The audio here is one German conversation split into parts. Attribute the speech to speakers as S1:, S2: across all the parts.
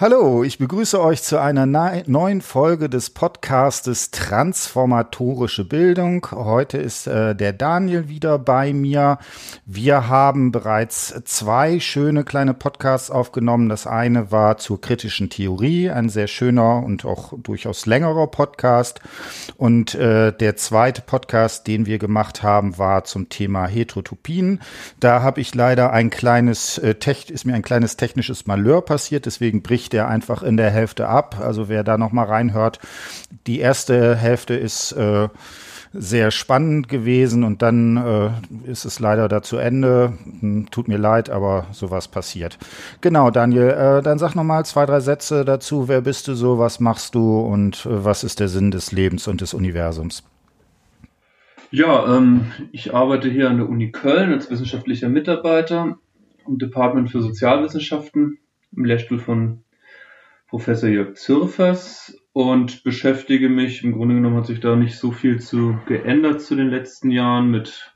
S1: Hallo, ich begrüße euch zu einer neuen Folge des Podcastes Transformatorische Bildung. Heute ist äh, der Daniel wieder bei mir. Wir haben bereits zwei schöne kleine Podcasts aufgenommen. Das eine war zur kritischen Theorie, ein sehr schöner und auch durchaus längerer Podcast. Und äh, der zweite Podcast, den wir gemacht haben, war zum Thema Heterotopien. Da habe ich leider ein kleines, äh, ist mir ein kleines technisches Malheur passiert, deswegen bricht bricht er einfach in der Hälfte ab. Also wer da noch mal reinhört, die erste Hälfte ist äh, sehr spannend gewesen und dann äh, ist es leider da zu Ende. Hm, tut mir leid, aber sowas passiert. Genau, Daniel, äh, dann sag noch mal zwei, drei Sätze dazu. Wer bist du so? Was machst du und äh, was ist der Sinn des Lebens und des Universums?
S2: Ja, ähm, ich arbeite hier an der Uni Köln als wissenschaftlicher Mitarbeiter im Department für Sozialwissenschaften im Lehrstuhl von Professor Jörg Zürfers und beschäftige mich, im Grunde genommen hat sich da nicht so viel zu geändert zu den letzten Jahren mit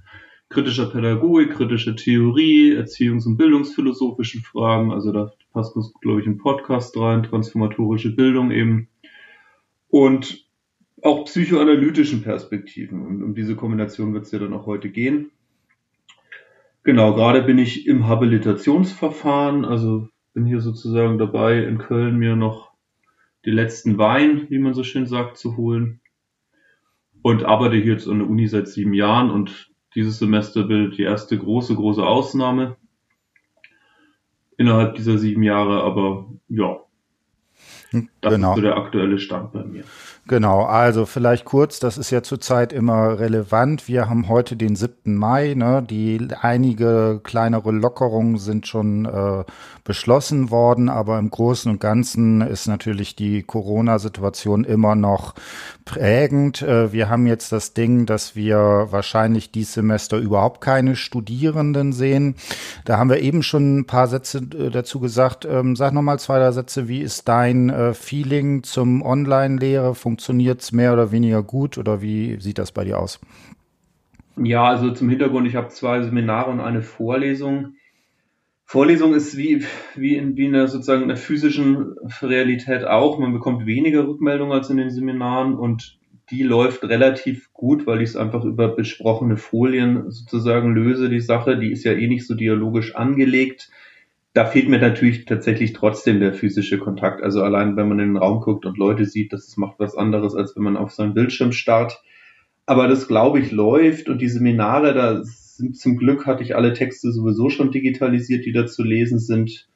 S2: kritischer Pädagogik, kritischer Theorie, Erziehungs- und bildungsphilosophischen Fragen. Also da passt uns, glaube ich, ein Podcast rein, transformatorische Bildung eben. Und auch psychoanalytischen Perspektiven. Und um diese Kombination wird es ja dann auch heute gehen. Genau, gerade bin ich im Habilitationsverfahren, also bin hier sozusagen dabei, in Köln mir noch die letzten Wein, wie man so schön sagt, zu holen. Und arbeite hier jetzt an der Uni seit sieben Jahren und dieses Semester bildet die erste große, große Ausnahme innerhalb dieser sieben Jahre, aber ja, das genau. ist so der aktuelle Stand bei mir.
S1: Genau, also vielleicht kurz, das ist ja zurzeit immer relevant. Wir haben heute den 7. Mai, ne? Die einige kleinere Lockerungen sind schon äh, beschlossen worden, aber im Großen und Ganzen ist natürlich die Corona-Situation immer noch prägend. Äh, wir haben jetzt das Ding, dass wir wahrscheinlich dieses Semester überhaupt keine Studierenden sehen. Da haben wir eben schon ein paar Sätze äh, dazu gesagt. Ähm, sag nochmal zwei, drei Sätze. Wie ist dein äh, Feeling zum Online-Lehre? Funktioniert es mehr oder weniger gut oder wie sieht das bei dir aus?
S2: Ja, also zum Hintergrund, ich habe zwei Seminare und eine Vorlesung. Vorlesung ist wie, wie in, wie in der sozusagen in physischen Realität auch. Man bekommt weniger Rückmeldungen als in den Seminaren und die läuft relativ gut, weil ich es einfach über besprochene Folien sozusagen löse, die Sache. Die ist ja eh nicht so dialogisch angelegt da fehlt mir natürlich tatsächlich trotzdem der physische Kontakt. Also allein, wenn man in den Raum guckt und Leute sieht, das macht was anderes, als wenn man auf seinen Bildschirm starrt. Aber das, glaube ich, läuft und die Seminare, da sind zum Glück hatte ich alle Texte sowieso schon digitalisiert, die da zu lesen sind.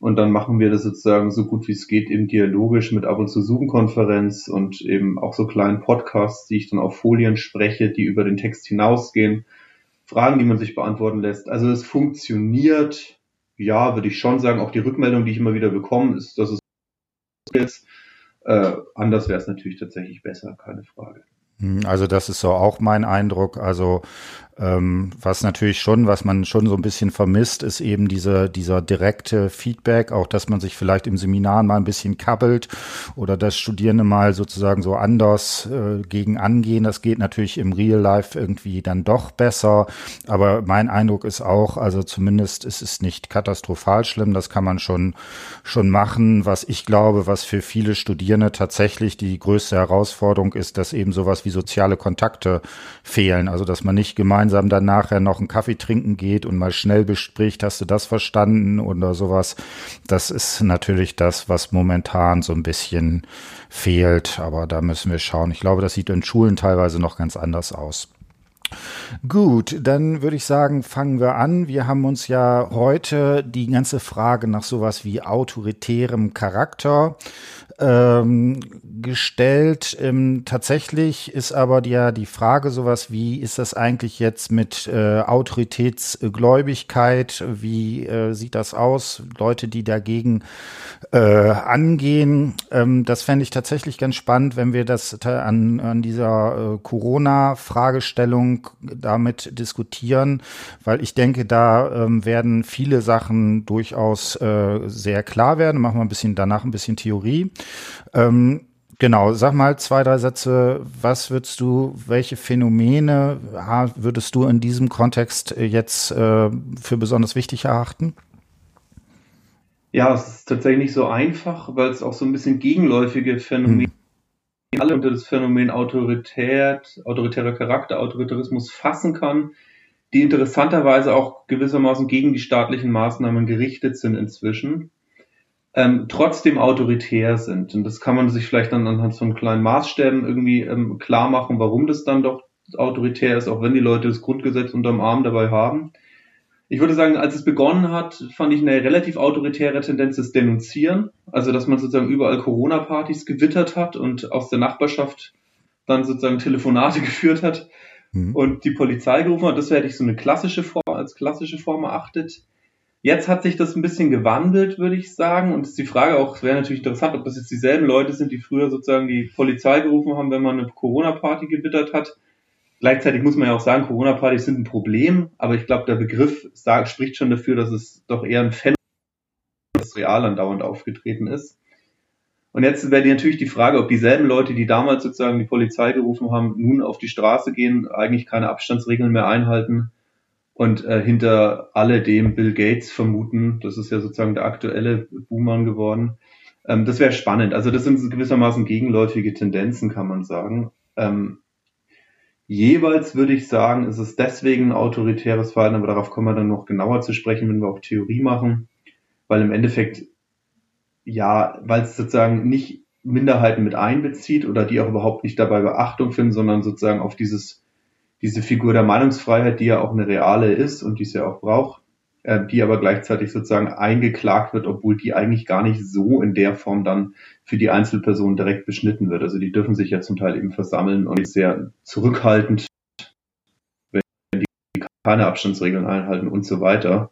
S2: Und dann machen wir das sozusagen so gut wie es geht, eben dialogisch mit ab und zu Zoom-Konferenz und eben auch so kleinen Podcasts, die ich dann auf Folien spreche, die über den Text hinausgehen. Fragen, die man sich beantworten lässt. Also es funktioniert ja, würde ich schon sagen, auch die Rückmeldung, die ich immer wieder bekomme, ist, dass es jetzt äh, anders wäre es natürlich tatsächlich besser, keine Frage.
S1: Hm, also das ist so auch mein Eindruck. Also ähm, was natürlich schon, was man schon so ein bisschen vermisst, ist eben diese, dieser direkte Feedback, auch dass man sich vielleicht im Seminar mal ein bisschen kabbelt oder dass Studierende mal sozusagen so anders äh, gegen angehen. Das geht natürlich im Real Life irgendwie dann doch besser. Aber mein Eindruck ist auch, also zumindest ist es nicht katastrophal schlimm. Das kann man schon, schon machen. Was ich glaube, was für viele Studierende tatsächlich die größte Herausforderung ist, dass eben sowas wie soziale Kontakte fehlen. Also dass man nicht gemeinsam gemeinsam dann nachher noch einen Kaffee trinken geht und mal schnell bespricht, hast du das verstanden oder sowas. Das ist natürlich das, was momentan so ein bisschen fehlt. Aber da müssen wir schauen. Ich glaube, das sieht in Schulen teilweise noch ganz anders aus. Gut, dann würde ich sagen, fangen wir an. Wir haben uns ja heute die ganze Frage nach sowas wie autoritärem Charakter ähm, gestellt. Ähm, tatsächlich ist aber ja die Frage sowas wie, ist das eigentlich jetzt mit äh, Autoritätsgläubigkeit? Wie äh, sieht das aus? Leute, die dagegen äh, angehen. Ähm, das fände ich tatsächlich ganz spannend, wenn wir das an, an dieser äh, Corona-Fragestellung damit diskutieren, weil ich denke, da ähm, werden viele Sachen durchaus äh, sehr klar werden. Machen wir ein bisschen danach ein bisschen Theorie. Ähm, Genau, sag mal zwei, drei Sätze. Was würdest du, welche Phänomene würdest du in diesem Kontext äh, jetzt äh, für besonders wichtig erachten?
S2: Ja, es ist tatsächlich nicht so einfach, weil es auch so ein bisschen gegenläufige Phänomene hm. alle unter das Phänomen Autorität, autoritärer Charakter, Autoritarismus fassen kann, die interessanterweise auch gewissermaßen gegen die staatlichen Maßnahmen gerichtet sind inzwischen, ähm, trotzdem autoritär sind. Und das kann man sich vielleicht dann anhand von kleinen Maßstäben irgendwie ähm, klar machen, warum das dann doch autoritär ist, auch wenn die Leute das Grundgesetz unterm Arm dabei haben ich würde sagen, als es begonnen hat, fand ich eine relativ autoritäre Tendenz das Denunzieren. Also, dass man sozusagen überall Corona-Partys gewittert hat und aus der Nachbarschaft dann sozusagen Telefonate geführt hat mhm. und die Polizei gerufen hat. Das hätte ich so eine klassische Form, als klassische Form erachtet. Jetzt hat sich das ein bisschen gewandelt, würde ich sagen. Und ist die Frage auch, es wäre natürlich interessant, ob das jetzt dieselben Leute sind, die früher sozusagen die Polizei gerufen haben, wenn man eine Corona-Party gewittert hat Gleichzeitig muss man ja auch sagen, Corona-Partys sind ein Problem, aber ich glaube, der Begriff sagt, spricht schon dafür, dass es doch eher ein Phänomen das real andauernd aufgetreten ist. Und jetzt wäre natürlich die Frage, ob dieselben Leute, die damals sozusagen die Polizei gerufen haben, nun auf die Straße gehen, eigentlich keine Abstandsregeln mehr einhalten und äh, hinter alledem Bill Gates vermuten. Das ist ja sozusagen der aktuelle Boomer geworden. Ähm, das wäre spannend. Also das sind gewissermaßen gegenläufige Tendenzen, kann man sagen. Ähm, Jeweils würde ich sagen, ist es deswegen ein autoritäres Verhalten, aber darauf kommen wir dann noch genauer zu sprechen, wenn wir auch Theorie machen, weil im Endeffekt, ja, weil es sozusagen nicht Minderheiten mit einbezieht oder die auch überhaupt nicht dabei Beachtung finden, sondern sozusagen auf dieses, diese Figur der Meinungsfreiheit, die ja auch eine reale ist und die es ja auch braucht, äh, die aber gleichzeitig sozusagen eingeklagt wird, obwohl die eigentlich gar nicht so in der Form dann für die Einzelperson direkt beschnitten wird. Also die dürfen sich ja zum Teil eben versammeln und sehr zurückhaltend, wenn die keine Abstandsregeln einhalten und so weiter.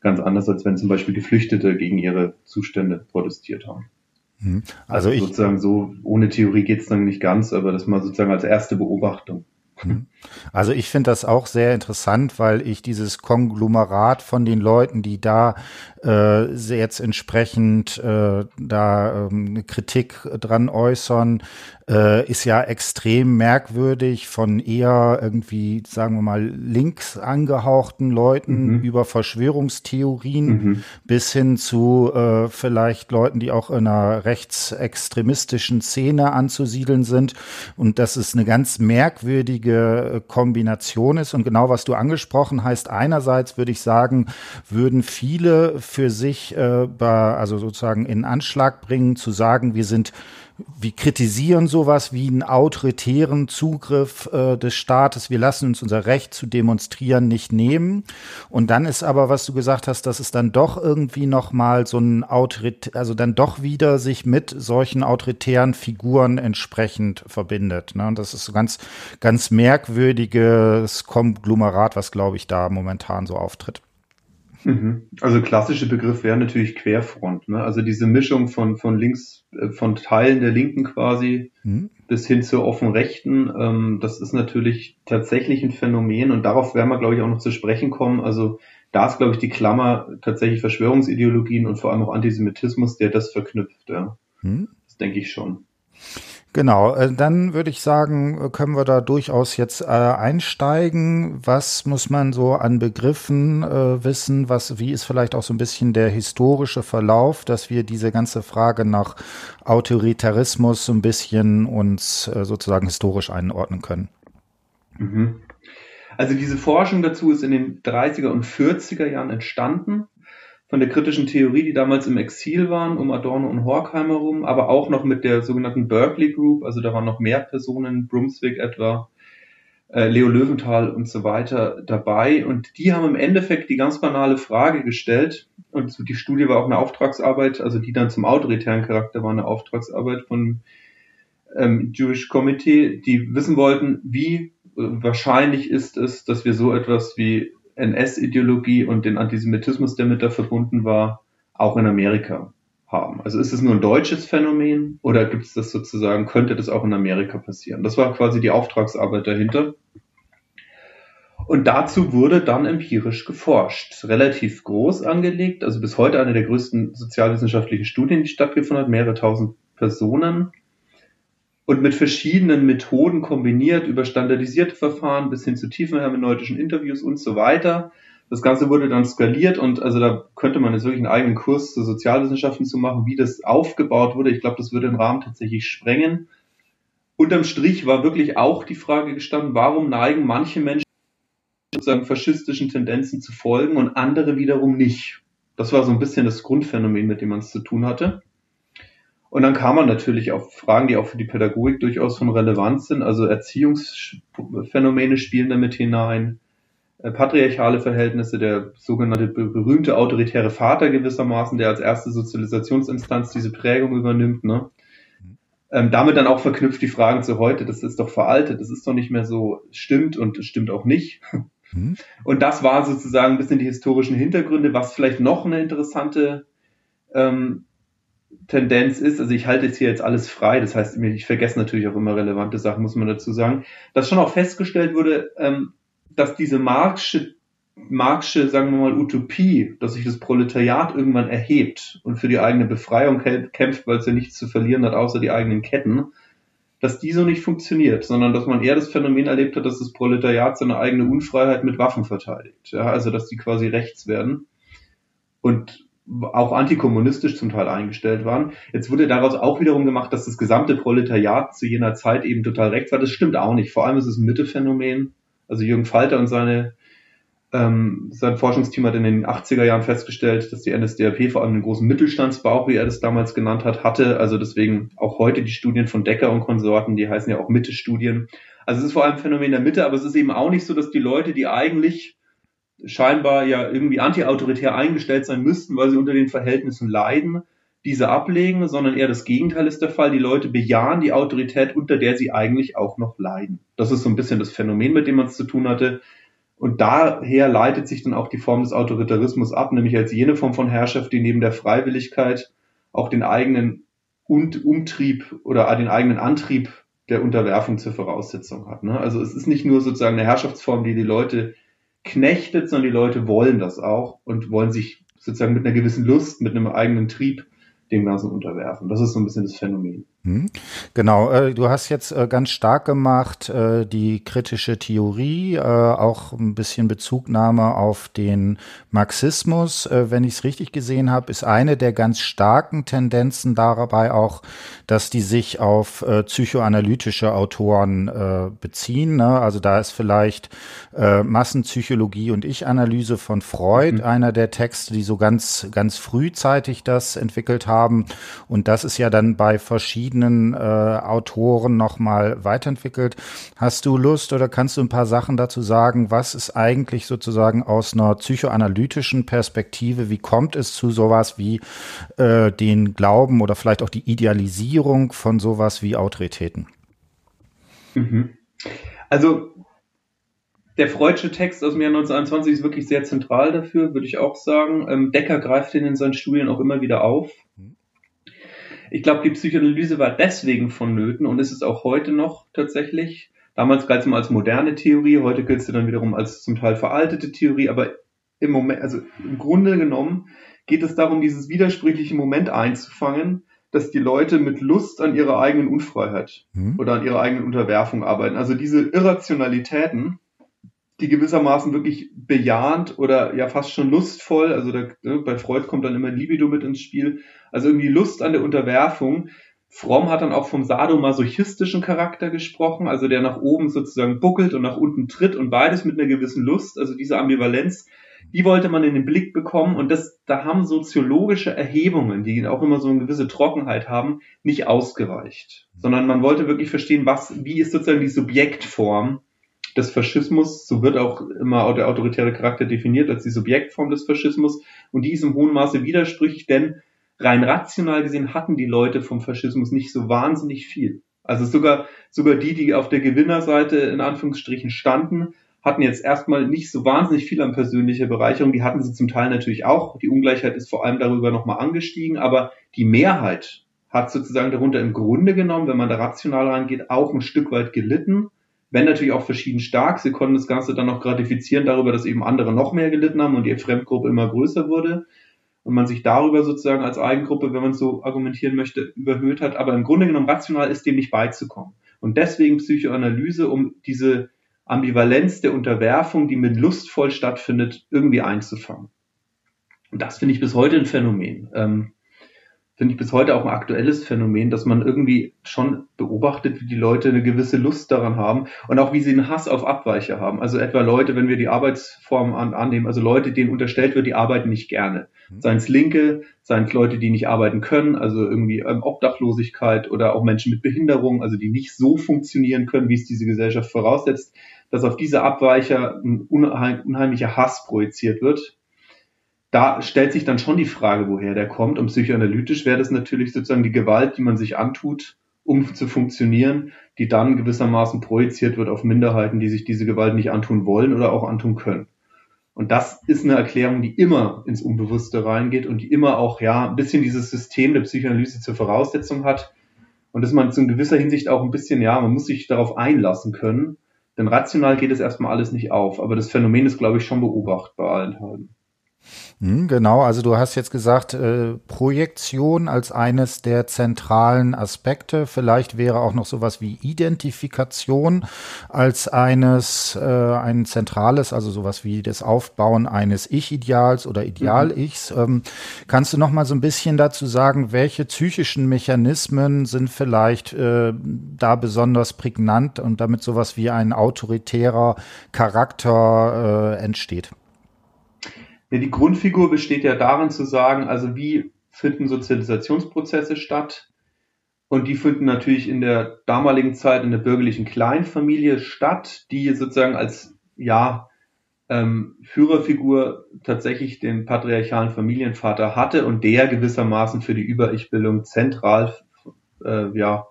S2: Ganz anders, als wenn zum Beispiel Geflüchtete gegen ihre Zustände protestiert haben.
S1: Mhm. Also, also ich,
S2: sozusagen so, ohne Theorie geht es dann nicht ganz, aber das mal sozusagen als erste Beobachtung.
S1: Also ich finde das auch sehr interessant, weil ich dieses Konglomerat von den Leuten, die da äh, jetzt entsprechend äh, da ähm, eine Kritik dran äußern, äh, ist ja extrem merkwürdig von eher irgendwie, sagen wir mal, links angehauchten Leuten mhm. über Verschwörungstheorien mhm. bis hin zu äh, vielleicht Leuten, die auch in einer rechtsextremistischen Szene anzusiedeln sind. Und das ist eine ganz merkwürdige äh, Kombination ist. Und genau was du angesprochen heißt, einerseits würde ich sagen, würden viele für sich äh, also sozusagen in Anschlag bringen, zu sagen, wir sind wir kritisieren sowas wie einen autoritären Zugriff äh, des Staates. Wir lassen uns unser Recht zu demonstrieren nicht nehmen. Und dann ist aber, was du gesagt hast, dass es dann doch irgendwie noch mal so ein Autorit, also dann doch wieder sich mit solchen autoritären Figuren entsprechend verbindet. Ne? Und das ist so ganz, ganz merkwürdiges Konglomerat, was glaube ich da momentan so auftritt.
S2: Mhm. Also klassische Begriff wäre natürlich Querfront. Ne? Also diese Mischung von, von links, von Teilen der Linken quasi mhm. bis hin zur offen Rechten. Ähm, das ist natürlich tatsächlich ein Phänomen und darauf werden wir, glaube ich, auch noch zu sprechen kommen. Also da ist, glaube ich, die Klammer tatsächlich Verschwörungsideologien und vor allem auch Antisemitismus, der das verknüpft. Ja. Mhm. Das denke ich schon.
S1: Genau, äh, dann würde ich sagen, äh, können wir da durchaus jetzt äh, einsteigen. Was muss man so an Begriffen wissen? Was, wie ist vielleicht auch so ein bisschen der historische Verlauf, dass wir diese ganze Frage nach Autoritarismus so ein bisschen uns sozusagen historisch einordnen können?
S2: Mhm. Also diese Forschung dazu ist in den 30er und 40er Jahren entstanden von der kritischen Theorie, die damals im Exil waren, um Adorno und Horkheimer herum, aber auch noch mit der sogenannten Berkeley Group, also da waren noch mehr Personen, Brunswick etwa, äh, Leo Löwenthal und so weiter dabei. Und die haben im Endeffekt die ganz banale Frage gestellt, und die Studie war auch eine Auftragsarbeit, also die dann zum autoritären Charakter war eine Auftragsarbeit von ähm, Jewish Committee, die wissen wollten, wie wahrscheinlich ist es, dass wir so etwas wie NS-Ideologie und den Antisemitismus, der mit da verbunden war, auch in Amerika haben. Also ist es nur ein deutsches Phänomen oder gibt es das sozusagen, könnte das auch in Amerika passieren? Das war quasi die Auftragsarbeit dahinter. Und dazu wurde dann empirisch geforscht. Relativ groß angelegt, also bis heute eine der größten sozialwissenschaftlichen Studien, die stattgefunden hat, mehrere tausend Personen und mit verschiedenen Methoden kombiniert, über standardisierte Verfahren bis hin zu tiefen hermeneutischen Interviews und so weiter, Das Ganze wurde dann skaliert und also da könnte man jetzt wirklich einen eigenen Kurs zu Sozialwissenschaften zu machen, wie das aufgebaut wurde. Ich glaube, das würde den Rahmen tatsächlich sprengen. Unterm Strich war wirklich auch die Frage gestanden, warum neigen manche Menschen sozusagen faschistischen Tendenzen zu folgen und andere wiederum nicht. Das war so ein bisschen das Grundphänomen, mit dem man es zu tun hatte. Und dann kam man natürlich auf Fragen, die auch für die Pädagogik durchaus von Relevanz sind. Also Erziehungsphänomene spielen damit hinein, äh, patriarchale Verhältnisse, der sogenannte berühmte autoritäre Vater gewissermaßen, der als erste Sozialisationsinstanz diese Prägung übernimmt. Ne? Ähm, damit dann auch verknüpft die Fragen zu heute, das ist doch veraltet, das ist doch nicht mehr so, stimmt und stimmt auch nicht. Mhm. Und das war sozusagen ein bisschen die historischen Hintergründe, was vielleicht noch eine interessante ähm, Tendenz ist, also ich halte jetzt hier jetzt alles frei, das heißt, ich vergesse natürlich auch immer relevante Sachen, muss man dazu sagen, dass schon auch festgestellt wurde, ähm, dass diese Marxische, Marxische, sagen wir mal, Utopie, dass sich das Proletariat irgendwann erhebt und für die eigene Befreiung kämpft, weil es ja nichts zu verlieren hat, außer die eigenen Ketten, dass die so nicht funktioniert, sondern dass man eher das Phänomen erlebt hat, dass das Proletariat seine eigene Unfreiheit mit Waffen verteidigt. Ja, also dass die quasi rechts werden. Und auch antikommunistisch zum Teil eingestellt waren. Jetzt wurde daraus auch wiederum gemacht, dass das gesamte Proletariat zu jener Zeit eben total rechts war. Das stimmt auch nicht. Vor allem ist es ein Mittephänomen. Also Jürgen Falter und seine, ähm, sein Forschungsteam hat in den 80er Jahren festgestellt, dass die NSDAP vor allem einen großen Mittelstandsbauch, wie er das damals genannt hat, hatte. Also deswegen auch heute die Studien von Decker und Konsorten, die heißen ja auch Mitte-Studien. Also es ist vor allem ein Phänomen der Mitte, aber es ist eben auch nicht so, dass die Leute, die eigentlich scheinbar ja irgendwie antiautoritär eingestellt sein müssten, weil sie unter den Verhältnissen leiden, diese ablegen, sondern eher das Gegenteil ist der Fall. Die Leute bejahen die Autorität, unter der sie eigentlich auch noch leiden. Das ist so ein bisschen das Phänomen, mit dem man es zu tun hatte. Und daher leitet sich dann auch die Form des Autoritarismus ab, nämlich als jene Form von Herrschaft, die neben der Freiwilligkeit auch den eigenen Umtrieb oder den eigenen Antrieb der Unterwerfung zur Voraussetzung hat. Ne? Also es ist nicht nur sozusagen eine Herrschaftsform, die die Leute knechtet, sondern die Leute wollen das auch und wollen sich sozusagen mit einer gewissen Lust, mit einem eigenen Trieb dem Ganzen unterwerfen. Das ist so ein bisschen das Phänomen.
S1: Hm. Genau, äh, du hast jetzt äh, ganz stark gemacht äh, die kritische Theorie, auch ein bisschen Bezugnahme auf den Marxismus. Wenn ich es richtig gesehen habe, ist eine der ganz starken Tendenzen dabei auch, dass die sich auf psychoanalytische Autoren beziehen. Ne? Also da ist vielleicht Massenpsychologie und Ich-Analyse von Freud mhm. einer der Texte, die so ganz, ganz frühzeitig das entwickelt haben. Und das ist ja dann bei verschiedenen verschiedenen äh, Autoren nochmal weiterentwickelt. Hast du Lust oder kannst du ein paar Sachen dazu sagen? Was ist eigentlich sozusagen aus einer psychoanalytischen Perspektive, wie kommt es zu sowas wie äh, den Glauben oder vielleicht auch die Idealisierung von sowas wie Autoritäten?
S2: Mhm. Also der Freudsche Text aus dem Jahr 1921 ist wirklich sehr zentral dafür, würde ich auch sagen. Ähm, Decker greift den in seinen Studien auch immer wieder auf. Ich glaube, die Psychoanalyse war deswegen vonnöten und ist es auch heute noch tatsächlich. Damals galt es mal als moderne Theorie, heute gilt es dann wiederum als zum Teil veraltete Theorie, aber im Moment, also im Grunde genommen geht es darum, dieses widersprüchliche Moment einzufangen, dass die Leute mit Lust an ihrer eigenen Unfreiheit mhm. oder an ihrer eigenen Unterwerfung arbeiten. Also diese Irrationalitäten, die gewissermaßen wirklich bejahend oder ja fast schon lustvoll, also da, ne, bei Freud kommt dann immer Libido mit ins Spiel, also irgendwie Lust an der Unterwerfung. Fromm hat dann auch vom sadomasochistischen Charakter gesprochen, also der nach oben sozusagen buckelt und nach unten tritt und beides mit einer gewissen Lust, also diese Ambivalenz, die wollte man in den Blick bekommen und das, da haben soziologische Erhebungen, die auch immer so eine gewisse Trockenheit haben, nicht ausgereicht, sondern man wollte wirklich verstehen, was, wie ist sozusagen die Subjektform des Faschismus, so wird auch immer der autoritäre Charakter definiert als die Subjektform des Faschismus und die ist im hohen Maße widersprüchlich, denn rein rational gesehen hatten die Leute vom Faschismus nicht so wahnsinnig viel. Also sogar, sogar die, die auf der Gewinnerseite in Anführungsstrichen standen, hatten jetzt erstmal nicht so wahnsinnig viel an persönlicher Bereicherung. Die hatten sie zum Teil natürlich auch. Die Ungleichheit ist vor allem darüber nochmal angestiegen, aber die Mehrheit hat sozusagen darunter im Grunde genommen, wenn man da rational rangeht, auch ein Stück weit gelitten wenn natürlich auch verschieden stark. Sie konnten das Ganze dann noch gratifizieren darüber, dass eben andere noch mehr gelitten haben und die Fremdgruppe immer größer wurde und man sich darüber sozusagen als Eigengruppe, wenn man so argumentieren möchte, überhöht hat. Aber im Grunde genommen rational ist dem nicht beizukommen. Und deswegen Psychoanalyse, um diese Ambivalenz der Unterwerfung, die mit lustvoll stattfindet, irgendwie einzufangen. Und das finde ich bis heute ein Phänomen. Ähm, finde ich bis heute auch ein aktuelles Phänomen, dass man irgendwie schon beobachtet, wie die Leute eine gewisse Lust daran haben und auch wie sie einen Hass auf Abweicher haben. Also etwa Leute, wenn wir die Arbeitsform an, annehmen, also Leute, denen unterstellt wird, die arbeiten nicht gerne. Mhm. Seien es Linke, seien es Leute, die nicht arbeiten können, also irgendwie ähm, Obdachlosigkeit oder auch Menschen mit Behinderung, also die nicht so funktionieren können, wie es diese Gesellschaft voraussetzt, dass auf diese Abweicher ein unheimlicher Hass projiziert wird da stellt sich dann schon die Frage, woher der kommt. Und psychoanalytisch wäre das natürlich sozusagen die Gewalt, die man sich antut, um zu funktionieren, die dann gewissermaßen projiziert wird auf Minderheiten, die sich diese Gewalt nicht antun wollen oder auch antun können. Und das ist eine Erklärung, die immer ins Unbewusste reingeht und die immer auch, ja, ein bisschen dieses System der Psychoanalyse zur Voraussetzung hat. Und dass man zu gewisser Hinsicht auch ein bisschen, ja, man muss sich darauf einlassen können. Denn rational geht es erstmal alles nicht auf. Aber das Phänomen ist, glaube ich, schon beobachtbar allenthalben.
S1: Hm, genau, also du hast jetzt gesagt, äh, Projektion als eines der zentralen Aspekte. Vielleicht wäre auch noch sowas wie Identifikation als eines, äh, ein zentrales, also sowas wie das Aufbauen eines Ich-Ideals oder Ideal-Ichs. Mhm. Ähm, kannst du noch mal so ein bisschen dazu sagen, welche psychischen Mechanismen sind vielleicht äh, da besonders prägnant und damit sowas wie ein autoritärer Charakter äh, entsteht?
S2: Ja, die Grundfigur besteht ja darin zu sagen, also wie finden Sozialisationsprozesse statt? Und die finden natürlich in der damaligen Zeit in der bürgerlichen Kleinfamilie statt, die sozusagen als ja ähm, Führerfigur tatsächlich den patriarchalen Familienvater hatte und der gewissermaßen für die Über-Ich-Bildung zentral äh, ja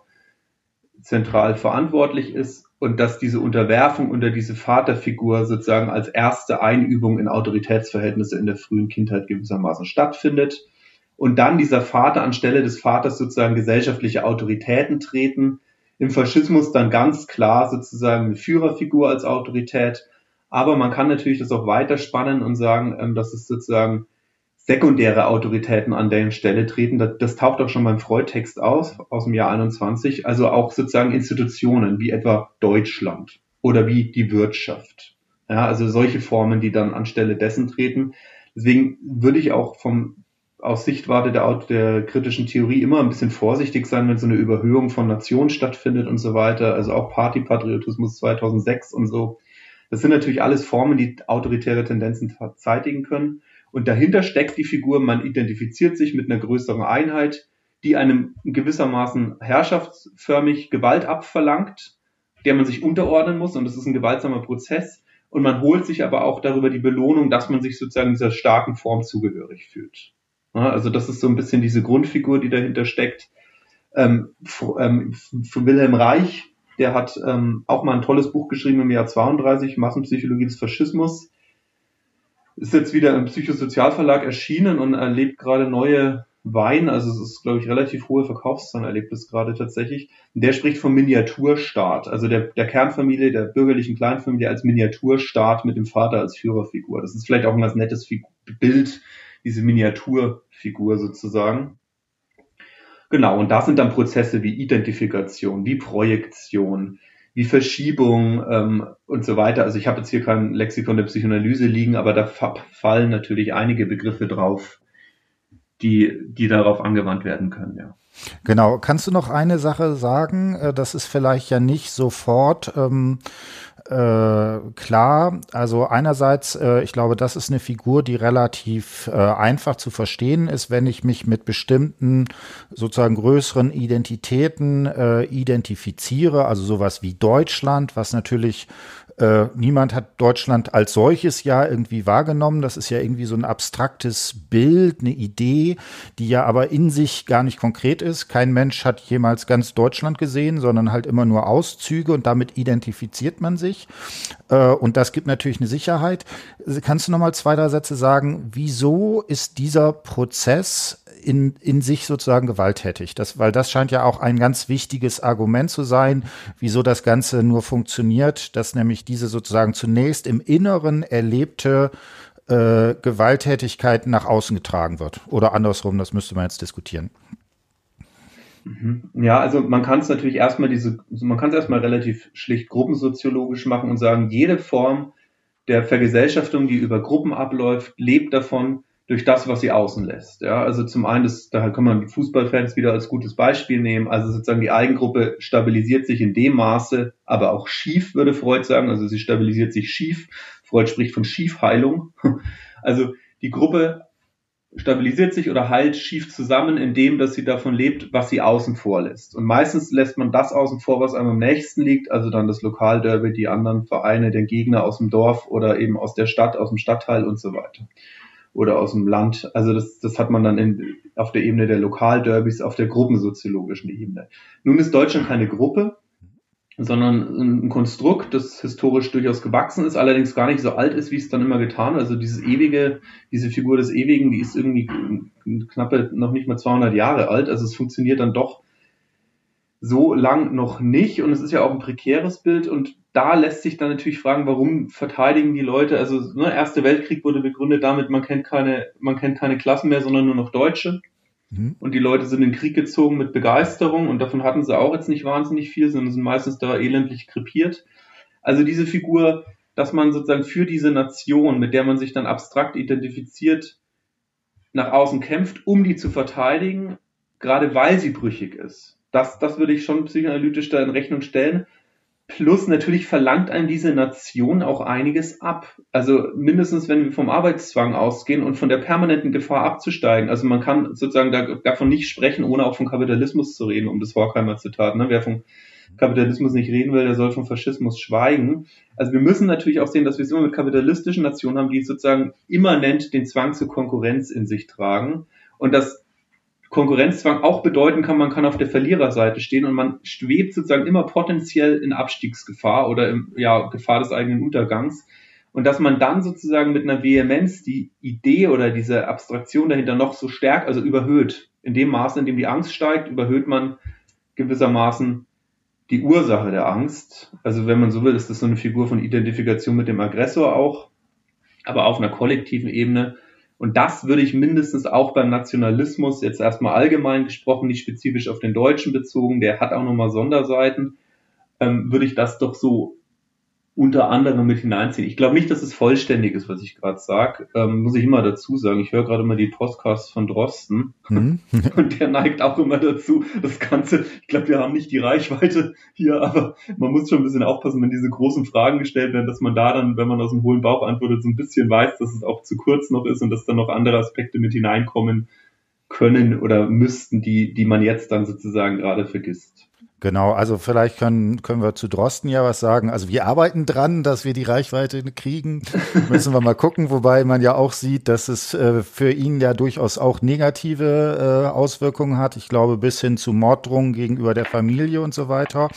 S2: zentral verantwortlich ist und dass diese Unterwerfung unter diese Vaterfigur sozusagen als erste Einübung in Autoritätsverhältnisse in der frühen Kindheit gewissermaßen stattfindet und dann dieser Vater anstelle des Vaters sozusagen gesellschaftliche Autoritäten treten. Im Faschismus dann ganz klar sozusagen eine Führerfigur als Autorität. Aber man kann natürlich das auch weiterspannen und sagen, ähm, dass es sozusagen sekundäre Autoritäten an der Stelle treten. Das, das taucht auch schon beim Freud-Text aus, aus dem Jahr 21. Also auch sozusagen Institutionen wie etwa Deutschland oder wie die Wirtschaft. Ja, also solche Formen, die dann anstelle dessen treten. Deswegen würde ich auch vom aus Sichtwarte der, der kritischen Theorie immer ein bisschen vorsichtig sein, wenn so eine Überhöhung von Nationen stattfindet und so weiter. Also auch Partypatriotismus 2006 und so. Das sind natürlich alles Formen, die autoritäre Tendenzen zeitigen können. Und dahinter steckt die Figur, man identifiziert sich mit einer größeren Einheit, die einem gewissermaßen herrschaftsförmig Gewalt abverlangt, der man sich unterordnen muss. Und das ist ein gewaltsamer Prozess. Und man holt sich aber auch darüber die Belohnung, dass man sich sozusagen dieser starken Form zugehörig fühlt. Also das ist so ein bisschen diese Grundfigur, die dahinter steckt. Ähm, ähm, Wilhelm Reich, der hat ähm, auch mal ein tolles Buch geschrieben im Jahr 32, Massenpsychologie des Faschismus ist jetzt wieder im Psychosozialverlag erschienen und erlebt gerade neue Wein, also es ist, glaube ich, relativ hohe Verkaufszahlen erlebt es gerade tatsächlich. Der spricht vom Miniaturstaat, also der, der Kernfamilie, der bürgerlichen Kleinfamilie als Miniaturstaat mit dem Vater als Führerfigur. Das ist vielleicht auch ein ganz nettes Bild, diese Miniaturfigur sozusagen. Genau, und da sind dann Prozesse wie Identifikation, wie Projektion, wie Verschiebung ähm, und so weiter. Also ich habe jetzt hier kein Lexikon der Psychoanalyse liegen, aber da fallen natürlich einige Begriffe drauf, die, die darauf angewandt werden können, ja.
S1: Genau. Kannst du noch eine Sache sagen? Äh, das ist vielleicht ja nicht sofort ähm, äh, klar. Also einerseits, äh, ich glaube, das ist eine Figur, die relativ äh, einfach zu verstehen ist, wenn ich mich mit bestimmten sozusagen größeren Identitäten äh, identifiziere. Also sowas wie Deutschland, was natürlich äh, niemand hat Deutschland als solches ja irgendwie wahrgenommen. Das ist ja irgendwie so ein abstraktes Bild, eine Idee, die ja aber in sich gar nicht konkret ist. Kein Mensch hat jemals ganz Deutschland gesehen, sondern halt immer nur Auszüge und damit identifiziert man sich. Äh, und das gibt natürlich eine Sicherheit. Kannst du noch mal zwei, drei Sätze sagen, wieso ist dieser Prozess in, in sich sozusagen gewalttätig. Das, weil das scheint ja auch ein ganz wichtiges Argument zu sein, wieso das Ganze nur funktioniert, dass nämlich diese sozusagen zunächst im Inneren erlebte äh, Gewalttätigkeit nach außen getragen wird. Oder andersrum, das müsste man jetzt diskutieren.
S2: Mhm. Ja, also man kann es natürlich erstmal diese, man kann es erstmal relativ schlicht gruppensoziologisch machen und sagen, jede Form der Vergesellschaftung, die über Gruppen abläuft, lebt davon durch das, was sie außen lässt. Ja, also zum einen, das, da kann man Fußballfans wieder als gutes Beispiel nehmen. Also sozusagen die Eigengruppe stabilisiert sich in dem Maße, aber auch schief, würde Freud sagen. Also sie stabilisiert sich schief. Freud spricht von Schiefheilung. Also die Gruppe stabilisiert sich oder heilt schief zusammen, indem dass sie davon lebt, was sie außen vor lässt. Und meistens lässt man das außen vor, was einem am nächsten liegt, also dann das Lokalderby, die anderen Vereine, den Gegner aus dem Dorf oder eben aus der Stadt, aus dem Stadtteil und so weiter. Oder aus dem Land. Also das, das hat man dann in, auf der Ebene der Lokalderbys, auf der gruppensoziologischen Ebene. Nun ist Deutschland keine Gruppe, sondern ein Konstrukt, das historisch durchaus gewachsen ist, allerdings gar nicht so alt ist, wie es dann immer getan. Also dieses ewige, diese Figur des Ewigen, die ist irgendwie knappe noch nicht mal 200 Jahre alt. Also es funktioniert dann doch so lang noch nicht und es ist ja auch ein prekäres Bild und da lässt sich dann natürlich fragen, warum verteidigen die Leute, also ne, Erste Weltkrieg wurde begründet damit, man kennt keine, man kennt keine Klassen mehr, sondern nur noch Deutsche. Mhm. Und die Leute sind in den Krieg gezogen mit Begeisterung und davon hatten sie auch jetzt nicht wahnsinnig viel, sondern sind meistens da elendlich krepiert. Also diese Figur, dass man sozusagen für diese Nation, mit der man sich dann abstrakt identifiziert, nach außen kämpft, um die zu verteidigen, gerade weil sie brüchig ist. Das, das würde ich schon psychoanalytisch da in Rechnung stellen. Plus natürlich verlangt einem diese Nation auch einiges ab. Also mindestens, wenn wir vom Arbeitszwang ausgehen und von der permanenten Gefahr abzusteigen. Also man kann sozusagen da, davon nicht sprechen, ohne auch von Kapitalismus zu reden, um das Horkheimer Zitat. Ne? Wer von Kapitalismus nicht reden will, der soll vom Faschismus schweigen. Also wir müssen natürlich auch sehen, dass wir es immer mit kapitalistischen Nationen haben, die sozusagen immanent den Zwang zur Konkurrenz in sich tragen. Und das Konkurrenzzwang auch bedeuten kann, man kann auf der Verliererseite stehen und man schwebt sozusagen immer potenziell in Abstiegsgefahr oder in ja, Gefahr des eigenen Untergangs. Und dass man dann sozusagen mit einer Vehemenz die Idee oder diese Abstraktion dahinter noch so stärkt, also überhöht. In dem Maße, in dem die Angst steigt, überhöht man gewissermaßen die Ursache der Angst. Also wenn man so will, ist das so eine Figur von Identifikation mit dem Aggressor auch, aber auf einer kollektiven Ebene und das würde ich mindestens auch beim Nationalismus, jetzt erstmal allgemein gesprochen, nicht spezifisch auf den Deutschen bezogen, der hat auch nochmal Sonderseiten, ähm, würde ich das doch so unter anderem mit hineinziehen. Ich glaube nicht, dass es vollständig ist, was ich gerade sage. Ähm, muss ich immer dazu sagen. Ich höre gerade immer die Podcasts von Drosten mhm. und der neigt auch immer dazu, das Ganze, ich glaube, wir haben nicht die Reichweite hier, aber man muss schon ein bisschen aufpassen, wenn diese großen Fragen gestellt werden, dass man da dann, wenn man aus dem hohlen Bauch antwortet, so ein bisschen weiß, dass es auch zu kurz noch ist und dass dann noch andere Aspekte mit hineinkommen können oder müssten, die, die man jetzt dann sozusagen gerade vergisst.
S1: Genau, also vielleicht können, können wir zu Drosten ja was sagen. Also wir arbeiten dran, dass wir die Reichweite kriegen. Müssen wir mal gucken, wobei man ja auch sieht, dass es äh, für ihn ja durchaus auch negative äh, Auswirkungen hat. Ich glaube, bis hin zu Morddrohungen gegenüber der Familie und so weiter.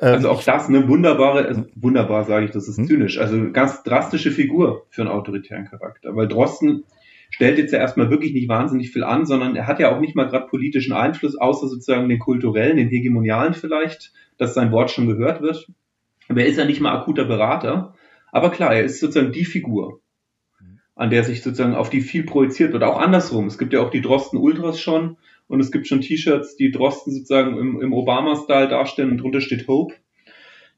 S2: Ähm, also auch das eine wunderbare, also wunderbar sage ich, das ist hm? zynisch. Also ganz drastische Figur für einen autoritären Charakter. Weil Drosten stellt jetzt ja erstmal wirklich nicht wahnsinnig viel an, sondern er hat ja auch nicht mal gerade politischen Einfluss, außer sozusagen den kulturellen, den hegemonialen vielleicht, dass sein Wort schon gehört wird. Aber er ist ja nicht mal akuter Berater. Aber klar, er ist sozusagen die Figur, an der sich sozusagen auf die viel projiziert wird. Auch andersrum. Es gibt ja auch die Drosten Ultras schon und es gibt schon T-Shirts, die Drosten sozusagen im, im Obama-Style darstellen und drunter steht Hope.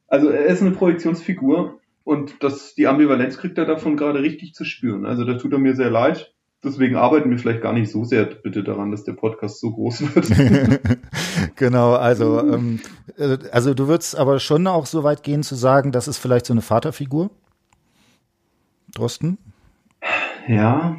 S2: Also er ist eine Projektionsfigur und das, die Ambivalenz kriegt er davon gerade richtig zu spüren. Also da tut er mir sehr leid deswegen arbeiten wir vielleicht gar nicht so sehr bitte daran, dass der Podcast so groß wird.
S1: genau, also, ähm, äh, also du würdest aber schon auch so weit gehen zu sagen, das ist vielleicht so eine Vaterfigur? Drosten?
S2: Ja,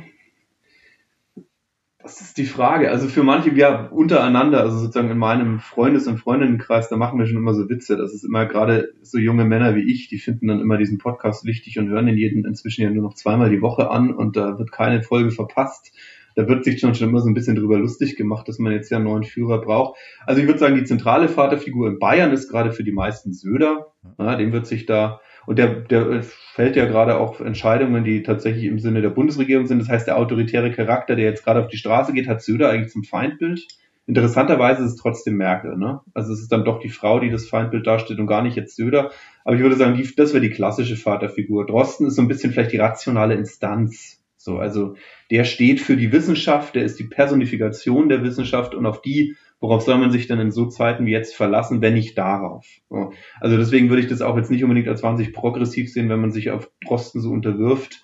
S2: das ist die Frage. Also für manche, ja, untereinander, also sozusagen in meinem Freundes- und Freundinnenkreis, da machen wir schon immer so Witze. Das ist immer gerade so junge Männer wie ich, die finden dann immer diesen Podcast wichtig und hören den jeden inzwischen ja nur noch zweimal die Woche an und da wird keine Folge verpasst. Da wird sich schon, schon immer so ein bisschen drüber lustig gemacht, dass man jetzt ja einen neuen Führer braucht. Also ich würde sagen, die zentrale Vaterfigur in Bayern ist gerade für die meisten Söder. Ja, dem wird sich da und der, der fällt ja gerade auch Entscheidungen, die tatsächlich im Sinne der Bundesregierung sind. Das heißt, der autoritäre Charakter, der jetzt gerade auf die Straße geht, hat Söder eigentlich zum Feindbild. Interessanterweise ist es trotzdem Merkel. Ne? Also es ist dann doch die Frau, die das Feindbild darstellt und gar nicht jetzt Söder. Aber ich würde sagen, die, das wäre die klassische Vaterfigur. Drosten ist so ein bisschen vielleicht die rationale Instanz So, also der steht für die Wissenschaft, der ist die Personifikation der Wissenschaft und auf die, worauf soll man sich dann in so Zeiten wie jetzt verlassen, wenn nicht darauf? So, also deswegen würde ich das auch jetzt nicht unbedingt als wahnsinnig progressiv sehen, wenn man sich auf Drosten so unterwirft.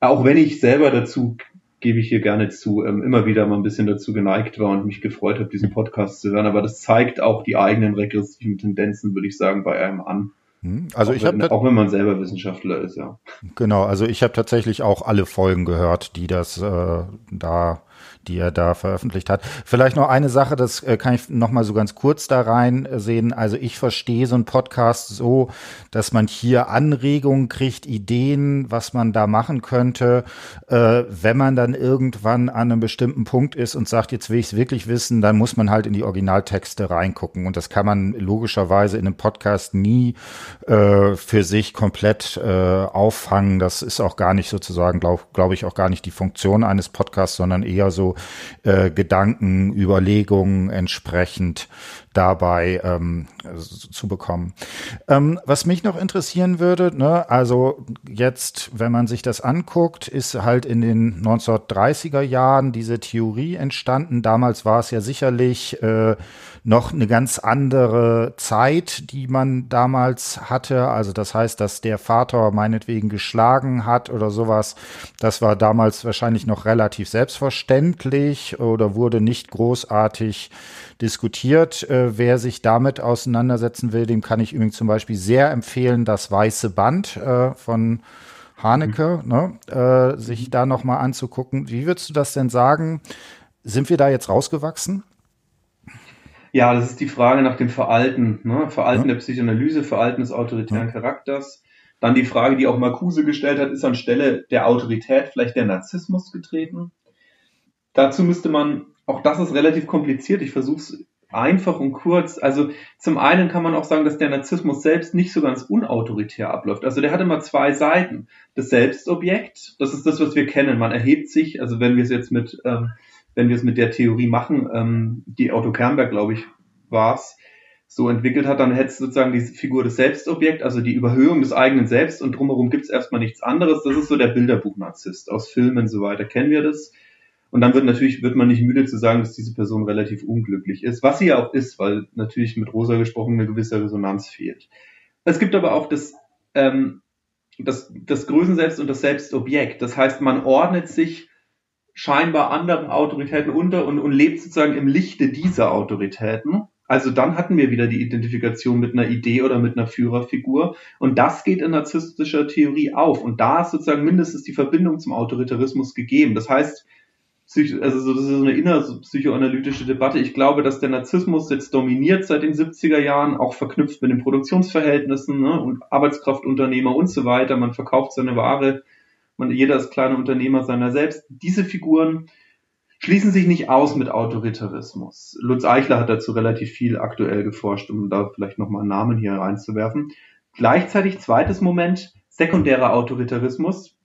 S2: Auch wenn ich selber dazu gebe ich hier gerne zu, ähm, immer wieder mal ein bisschen dazu geneigt war und mich gefreut habe, diesen Podcast zu hören. Aber das zeigt auch die eigenen regressiven Tendenzen, würde ich sagen, bei einem an.
S1: Hm, also
S2: auch
S1: ich
S2: habe
S1: auch
S2: wenn man selber Wissenschaftler ist, ja.
S1: Genau, also ich habe tatsächlich auch alle Folgen gehört, die das äh, da die er da veröffentlicht hat. Vielleicht noch eine Sache, das äh, kann ich noch mal so ganz kurz da rein äh, sehen. Also ich verstehe so einen Podcast so, dass man hier Anregungen kriegt, Ideen, was man da machen könnte. Äh, wenn man dann irgendwann an einem bestimmten Punkt ist und sagt, jetzt will ich es wirklich wissen, dann muss man halt in die Originaltexte reingucken. Und das kann man logischerweise in einem Podcast nie äh, für sich komplett äh, auffangen. Das ist auch gar nicht sozusagen, glaube glaub ich, auch gar nicht die Funktion eines Podcasts, sondern eher so äh, Gedanken, Überlegungen entsprechend dabei ähm, zu bekommen. Ähm, was mich noch interessieren würde, ne, also jetzt, wenn man sich das anguckt, ist halt in den 1930er Jahren diese Theorie entstanden. Damals war es ja sicherlich äh, noch eine ganz andere Zeit, die man damals hatte. Also das heißt, dass der Vater meinetwegen geschlagen hat oder sowas. Das war damals wahrscheinlich noch relativ selbstverständlich oder wurde nicht großartig diskutiert. Äh, wer sich damit auseinandersetzen will, dem kann ich übrigens zum Beispiel sehr empfehlen, das Weiße Band äh, von Haneke, mhm. ne, äh, sich da noch mal anzugucken. Wie würdest du das denn sagen? Sind wir da jetzt rausgewachsen?
S2: Ja, das ist die Frage nach dem Veralten, ne? Veralten ja. der Psychoanalyse, Veralten des autoritären ja. Charakters. Dann die Frage, die auch Marcuse gestellt hat, ist anstelle der Autorität vielleicht der Narzissmus getreten? Dazu müsste man, auch das ist relativ kompliziert, ich versuche es einfach und kurz. Also zum einen kann man auch sagen, dass der Narzissmus selbst nicht so ganz unautoritär abläuft. Also der hat immer zwei Seiten. Das Selbstobjekt, das ist das, was wir kennen. Man erhebt sich, also wenn wir es jetzt mit ähm, wenn wir es mit der Theorie machen, ähm, die Otto Kernberg, glaube ich, war es, so entwickelt hat, dann hätte es sozusagen die Figur des Selbstobjekt, also die Überhöhung des eigenen Selbst und drumherum gibt es erstmal nichts anderes. Das ist so der Bilderbuch-Narzisst. Aus Filmen und so weiter kennen wir das. Und dann wird natürlich, wird man nicht müde zu sagen, dass diese Person relativ unglücklich ist, was sie ja auch ist, weil natürlich mit Rosa gesprochen eine gewisse Resonanz fehlt. Es gibt aber auch das, ähm, das, das Größenselbst und das Selbstobjekt. Das heißt, man ordnet sich scheinbar anderen Autoritäten unter und, und lebt sozusagen im Lichte dieser Autoritäten. Also dann hatten wir wieder die Identifikation mit einer Idee oder mit einer Führerfigur. Und das geht in narzisstischer Theorie auf. Und da ist sozusagen mindestens die Verbindung zum Autoritarismus gegeben. Das heißt, also das ist so eine innerpsychoanalytische Debatte. Ich glaube, dass der Narzissmus jetzt dominiert seit den 70er Jahren, auch verknüpft mit den Produktionsverhältnissen ne, und Arbeitskraftunternehmer und so weiter. Man verkauft seine Ware man, jeder ist kleiner Unternehmer seiner selbst. Diese Figuren schließen sich nicht aus mit Autoritarismus. Lutz Eichler hat dazu relativ viel aktuell geforscht, um da vielleicht nochmal einen Namen hier reinzuwerfen. Gleichzeitig zweites Moment, sekundärer Autoritarismus.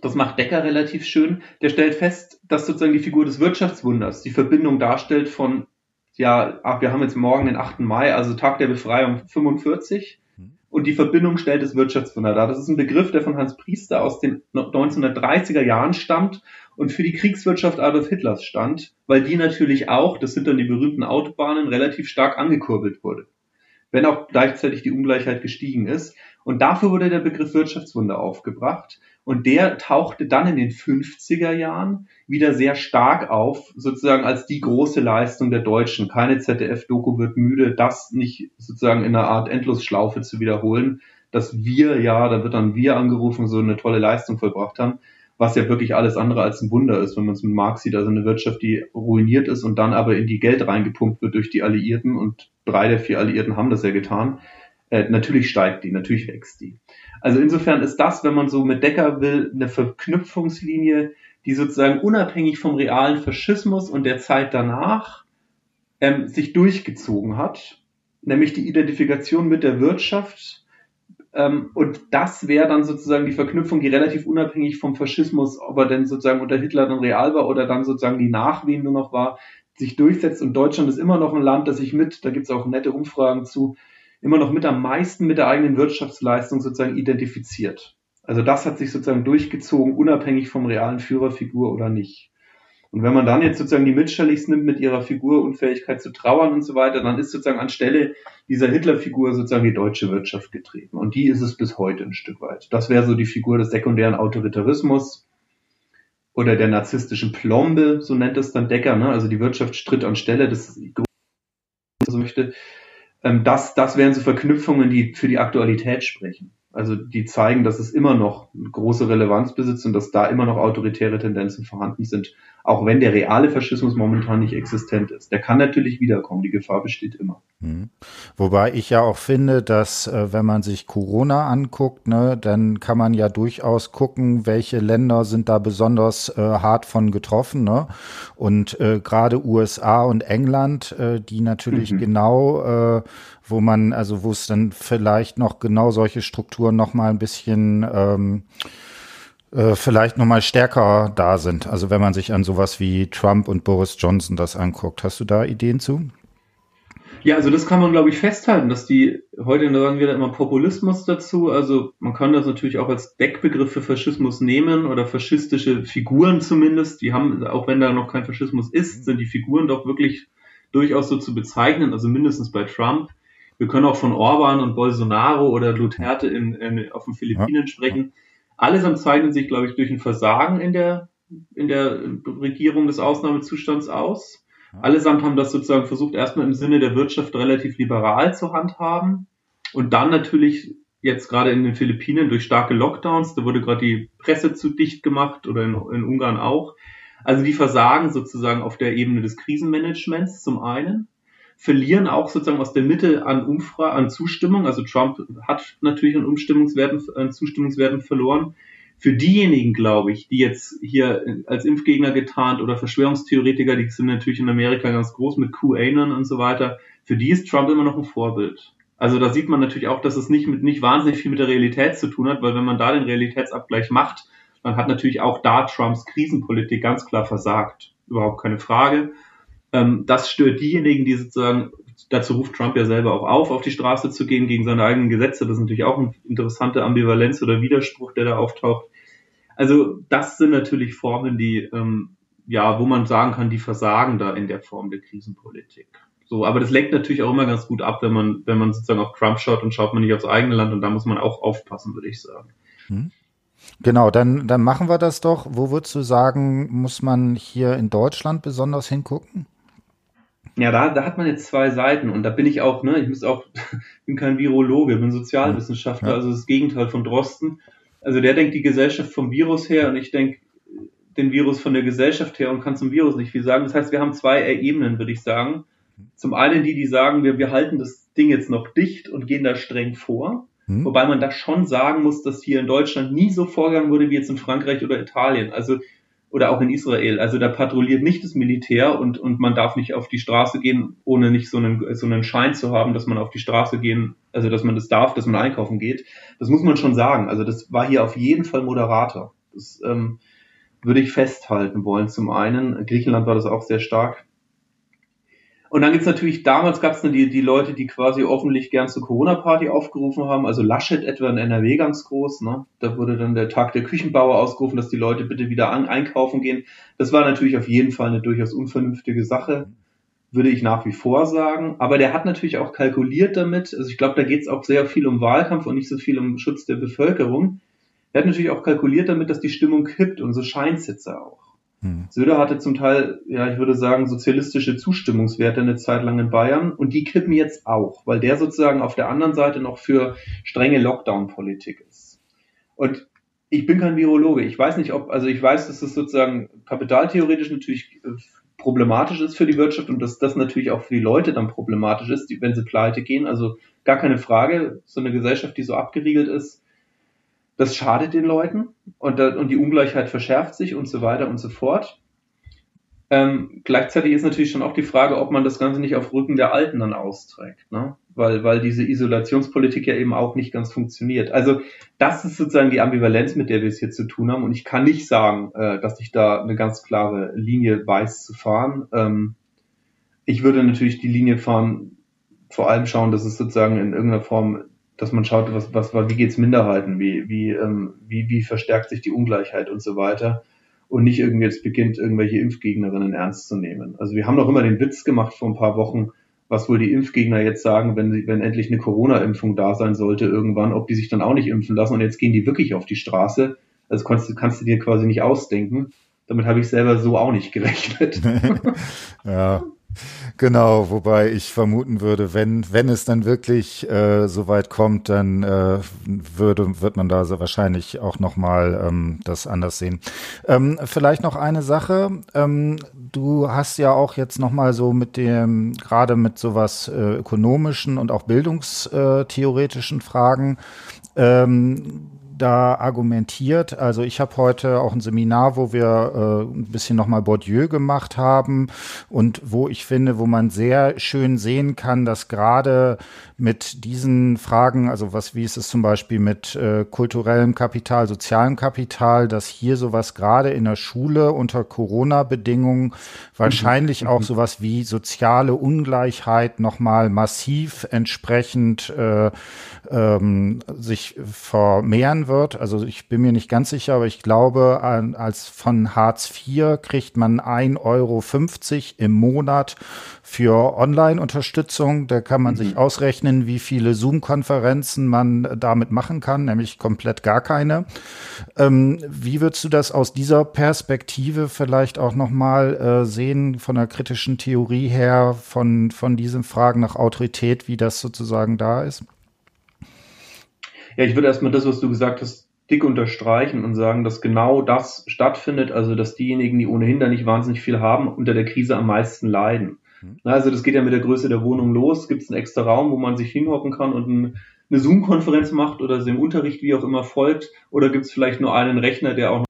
S2: Das macht Decker relativ schön. Der stellt fest, dass sozusagen die Figur des Wirtschaftswunders die Verbindung darstellt von, ja, ach, wir haben jetzt morgen den 8. Mai, also Tag der Befreiung 45 und die Verbindung stellt das Wirtschaftswunder dar. Das ist ein Begriff, der von Hans Priester aus den 1930er Jahren stammt und für die Kriegswirtschaft Adolf Hitlers stand, weil die natürlich auch, das sind dann die berühmten Autobahnen, relativ stark angekurbelt wurde. Wenn auch gleichzeitig die Ungleichheit gestiegen ist. Und dafür wurde der Begriff Wirtschaftswunder aufgebracht. Und der tauchte dann in den 50er Jahren wieder sehr stark auf, sozusagen als die große Leistung der Deutschen. Keine ZDF-Doku wird müde, das nicht sozusagen in einer Art Endlosschlaufe zu wiederholen, dass wir ja, da wird dann wir angerufen, so eine tolle Leistung vollbracht haben, was ja wirklich alles andere als ein Wunder ist, wenn man es mit Marx sieht, also eine Wirtschaft, die ruiniert ist und dann aber in die Geld reingepumpt wird durch die Alliierten und drei der vier Alliierten haben das ja getan. Äh, natürlich steigt die, natürlich wächst die. Also insofern ist das, wenn man so mit Decker will, eine Verknüpfungslinie, die sozusagen unabhängig vom realen Faschismus und der Zeit danach ähm, sich durchgezogen hat, nämlich die Identifikation mit der Wirtschaft. Ähm, und das wäre dann sozusagen die Verknüpfung, die relativ unabhängig vom Faschismus, ob er denn sozusagen unter Hitler dann real war oder dann sozusagen die Nachwehen nur noch war, sich durchsetzt. Und Deutschland ist immer noch ein Land, das sich mit, da gibt es auch nette Umfragen zu, immer noch mit am meisten mit der eigenen Wirtschaftsleistung sozusagen identifiziert. Also das hat sich sozusagen durchgezogen, unabhängig vom realen Führerfigur oder nicht. Und wenn man dann jetzt sozusagen die Mitchelligs nimmt mit ihrer Figurunfähigkeit zu trauern und so weiter, dann ist sozusagen anstelle dieser Hitlerfigur sozusagen die deutsche Wirtschaft getreten. Und die ist es bis heute ein Stück weit. Das wäre so die Figur des sekundären Autoritarismus oder der narzisstischen Plombe, so nennt es dann Decker, ne? also die Wirtschaft stritt anstelle, das so möchte. Ähm, das, das wären so Verknüpfungen, die für die Aktualität sprechen. Also die zeigen, dass es immer noch große Relevanz besitzt und dass da immer noch autoritäre Tendenzen vorhanden sind, auch wenn der reale Faschismus momentan nicht existent ist. Der kann natürlich wiederkommen, die Gefahr besteht immer.
S1: Mhm. Wobei ich ja auch finde, dass äh, wenn man sich Corona anguckt, ne, dann kann man ja durchaus gucken, welche Länder sind da besonders äh, hart von getroffen. Ne? Und äh, gerade USA und England, äh, die natürlich mhm. genau, äh, wo man, also wo es dann vielleicht noch genau solche Strukturen noch mal ein bisschen ähm, äh, vielleicht nochmal stärker da sind. Also wenn man sich an sowas wie Trump und Boris Johnson das anguckt. Hast du da Ideen zu?
S2: Ja, also das kann man, glaube ich, festhalten, dass die, heute sagen wir da immer Populismus dazu. Also man kann das natürlich auch als Deckbegriff für Faschismus nehmen oder faschistische Figuren zumindest. Die haben, auch wenn da noch kein Faschismus ist, sind die Figuren doch wirklich durchaus so zu bezeichnen, also mindestens bei Trump. Wir können auch von Orban und Bolsonaro oder Duterte in, in, auf den Philippinen ja. sprechen. Allesamt zeichnen sich, glaube ich, durch ein Versagen in der, in der Regierung des Ausnahmezustands aus. Allesamt haben das sozusagen versucht, erstmal im Sinne der Wirtschaft relativ liberal zu handhaben und dann natürlich jetzt gerade in den Philippinen durch starke Lockdowns, da wurde gerade die Presse zu dicht gemacht oder in, in Ungarn auch. Also die versagen sozusagen auf der Ebene des Krisenmanagements zum einen verlieren auch sozusagen aus der Mitte an Umfra an Zustimmung. Also Trump hat natürlich an Umstimmungswerten, an Zustimmungswerten verloren. Für diejenigen, glaube ich, die jetzt hier als Impfgegner getarnt oder Verschwörungstheoretiker, die sind natürlich in Amerika ganz groß mit QAnon und so weiter, für die ist Trump immer noch ein Vorbild. Also da sieht man natürlich auch, dass es nicht mit nicht wahnsinnig viel mit der Realität zu tun hat, weil wenn man da den Realitätsabgleich macht, dann hat natürlich auch da Trumps Krisenpolitik ganz klar versagt. Überhaupt keine Frage. Ähm, das stört diejenigen, die sozusagen, dazu ruft Trump ja selber auch auf, auf die Straße zu gehen gegen seine eigenen Gesetze. Das ist natürlich auch eine interessante Ambivalenz oder Widerspruch, der da auftaucht. Also das sind natürlich Formen, die, ähm, ja, wo man sagen kann, die versagen da in der Form der Krisenpolitik. So, aber das lenkt natürlich auch immer ganz gut ab, wenn man, wenn man sozusagen auf Trump schaut und schaut man nicht aufs eigene Land und da muss man auch aufpassen, würde ich sagen. Hm.
S1: Genau, dann, dann machen wir das doch. Wo würdest du sagen, muss man hier in Deutschland besonders hingucken?
S2: Ja, da, da hat man jetzt zwei Seiten und da bin ich auch, ne, ich muss auch, bin kein Virologe, bin Sozialwissenschaftler, ja. also das Gegenteil von Drosten. Also der denkt die Gesellschaft vom Virus her und ich denke den Virus von der Gesellschaft her und kann zum Virus nicht viel sagen. Das heißt, wir haben zwei Ebenen, würde ich sagen. Zum einen die, die sagen, wir, wir halten das Ding jetzt noch dicht und gehen da streng vor. Hm. Wobei man da schon sagen muss, dass hier in Deutschland nie so vorgegangen wurde wie jetzt in Frankreich oder Italien. Also oder auch in Israel. Also da patrouilliert nicht das Militär und, und man darf nicht auf die Straße gehen, ohne nicht so einen, so einen Schein zu haben, dass man auf die Straße gehen, also dass man das darf, dass man einkaufen geht. Das muss man schon sagen. Also das war hier auf jeden Fall moderater. Das ähm, würde ich festhalten wollen. Zum einen, Griechenland war das auch sehr stark. Und dann gibt's natürlich, damals gab's dann die, die Leute, die quasi öffentlich gern zur Corona-Party aufgerufen haben, also Laschet etwa in NRW ganz groß, ne? Da wurde dann der Tag der Küchenbauer ausgerufen, dass die Leute bitte wieder an, einkaufen gehen. Das war natürlich auf jeden Fall eine durchaus unvernünftige Sache, würde ich nach wie vor sagen. Aber der hat natürlich auch kalkuliert damit, also ich glaube, da geht's auch sehr viel um Wahlkampf und nicht so viel um Schutz der Bevölkerung. Er hat natürlich auch kalkuliert damit, dass die Stimmung kippt und so scheint's jetzt auch. Hm. Söder hatte zum Teil, ja, ich würde sagen, sozialistische Zustimmungswerte eine Zeit lang in Bayern und die kippen jetzt auch, weil der sozusagen auf der anderen Seite noch für strenge Lockdown-Politik ist. Und ich bin kein Virologe. Ich weiß nicht, ob, also ich weiß, dass es sozusagen kapitaltheoretisch natürlich äh, problematisch ist für die Wirtschaft und dass das natürlich auch für die Leute dann problematisch ist, wenn sie pleite gehen. Also gar keine Frage. So eine Gesellschaft, die so abgeriegelt ist, das schadet den Leuten und, und die Ungleichheit verschärft sich und so weiter und so fort. Ähm, gleichzeitig ist natürlich schon auch die Frage, ob man das Ganze nicht auf Rücken der Alten dann austrägt, ne? weil, weil diese Isolationspolitik ja eben auch nicht ganz funktioniert. Also das ist sozusagen die Ambivalenz, mit der wir es hier zu tun haben und ich kann nicht sagen, äh, dass ich da eine ganz klare Linie weiß zu fahren. Ähm, ich würde natürlich die Linie fahren, vor allem schauen, dass es sozusagen in irgendeiner Form dass man schaut, was, was, wie geht's Minderheiten, wie, wie, ähm, wie, wie verstärkt sich die Ungleichheit und so weiter und nicht irgendwie jetzt beginnt, irgendwelche Impfgegnerinnen ernst zu nehmen. Also wir haben doch immer den Witz gemacht vor ein paar Wochen, was wohl die Impfgegner jetzt sagen, wenn, sie, wenn endlich eine Corona-Impfung da sein sollte irgendwann, ob die sich dann auch nicht impfen lassen und jetzt gehen die wirklich auf die Straße. Also kannst, kannst du dir quasi nicht ausdenken. Damit habe ich selber so auch nicht gerechnet.
S1: ja, Genau, wobei ich vermuten würde, wenn, wenn es dann wirklich äh, so weit kommt, dann äh, würde, wird man da so wahrscheinlich auch nochmal ähm, das anders sehen. Ähm, vielleicht noch eine Sache. Ähm, du hast ja auch jetzt nochmal so mit dem, gerade mit sowas äh, ökonomischen und auch bildungstheoretischen Fragen, ähm, da argumentiert. Also ich habe heute auch ein Seminar, wo wir äh, ein bisschen nochmal Bourdieu gemacht haben und wo ich finde, wo man sehr schön sehen kann, dass gerade mit diesen Fragen, also was, wie ist es zum Beispiel mit äh, kulturellem Kapital, sozialem Kapital, dass hier sowas gerade in der Schule unter Corona-Bedingungen wahrscheinlich mhm. auch sowas wie soziale Ungleichheit nochmal massiv entsprechend äh, ähm, sich vermehren wird. Also ich bin mir nicht ganz sicher, aber ich glaube, als von Hartz IV kriegt man 1,50 Euro im Monat für Online-Unterstützung. Da kann man mhm. sich ausrechnen, wie viele Zoom-Konferenzen man damit machen kann, nämlich komplett gar keine. Ähm, wie würdest du das aus dieser Perspektive vielleicht auch nochmal äh, sehen, von der kritischen Theorie her, von, von diesen Fragen nach Autorität, wie das sozusagen da ist?
S2: Ja, ich würde erstmal das, was du gesagt hast, dick unterstreichen und sagen, dass genau das stattfindet, also dass diejenigen, die ohnehin da nicht wahnsinnig viel haben, unter der Krise am meisten leiden. Mhm. Also das geht ja mit der Größe der Wohnung los. Gibt es einen extra Raum, wo man sich hinhocken kann und ein, eine Zoom-Konferenz macht oder im Unterricht wie auch immer folgt? Oder gibt es vielleicht nur einen Rechner, der auch noch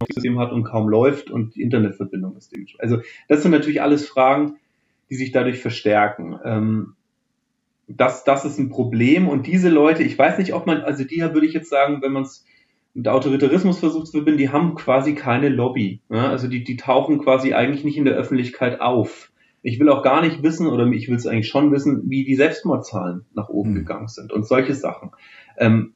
S2: ein System hat und kaum läuft und die Internetverbindung ist Also das sind natürlich alles Fragen, die sich dadurch verstärken. Ähm, das, das ist ein Problem und diese Leute, ich weiß nicht, ob man, also die würde ich jetzt sagen, wenn man es mit Autoritarismus versucht zu verbinden, die haben quasi keine Lobby. Ja? Also die, die tauchen quasi eigentlich nicht in der Öffentlichkeit auf. Ich will auch gar nicht wissen, oder ich will es eigentlich schon wissen, wie die Selbstmordzahlen nach oben mhm. gegangen sind und solche Sachen. Ähm,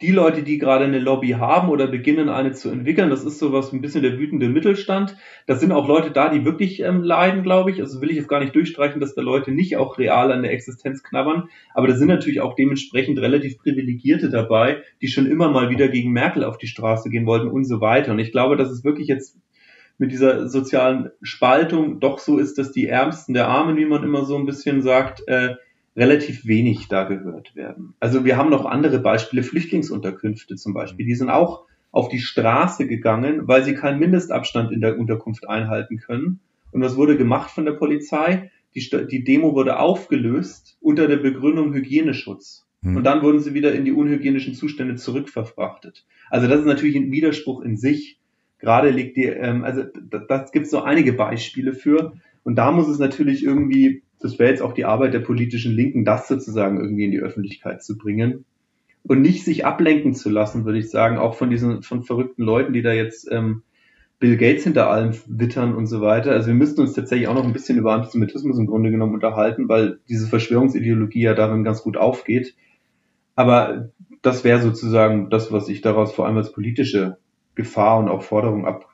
S2: die Leute, die gerade eine Lobby haben oder beginnen, eine zu entwickeln, das ist sowas ein bisschen der wütende Mittelstand. Das sind auch Leute da, die wirklich ähm, leiden, glaube ich. Also will ich jetzt gar nicht durchstreichen, dass da Leute nicht auch real an der Existenz knabbern. Aber da sind natürlich auch dementsprechend relativ Privilegierte dabei, die schon immer mal wieder gegen Merkel auf die Straße gehen wollten und so weiter. Und ich glaube, dass es wirklich jetzt mit dieser sozialen Spaltung doch so ist, dass die Ärmsten der Armen, wie man immer so ein bisschen sagt, äh, relativ wenig da gehört werden. Also wir haben noch andere Beispiele, Flüchtlingsunterkünfte zum Beispiel, die sind auch auf die Straße gegangen, weil sie keinen Mindestabstand in der Unterkunft einhalten können. Und was wurde gemacht von der Polizei? Die, die Demo wurde aufgelöst unter der Begründung Hygieneschutz. Hm. Und dann wurden sie wieder in die unhygienischen Zustände zurückverfrachtet. Also das ist natürlich ein Widerspruch in sich gerade liegt die, ähm, also da, das gibt es so einige Beispiele für. Und da muss es natürlich irgendwie, das wäre jetzt auch die Arbeit der politischen Linken, das sozusagen irgendwie in die Öffentlichkeit zu bringen. Und nicht sich ablenken zu lassen, würde ich sagen, auch von diesen, von verrückten Leuten, die da jetzt ähm, Bill Gates hinter allem wittern und so weiter. Also wir müssten uns tatsächlich auch noch ein bisschen über Antisemitismus im Grunde genommen unterhalten, weil diese Verschwörungsideologie ja darin ganz gut aufgeht. Aber das wäre sozusagen das, was ich daraus vor allem als politische Gefahr und auch Forderung ab,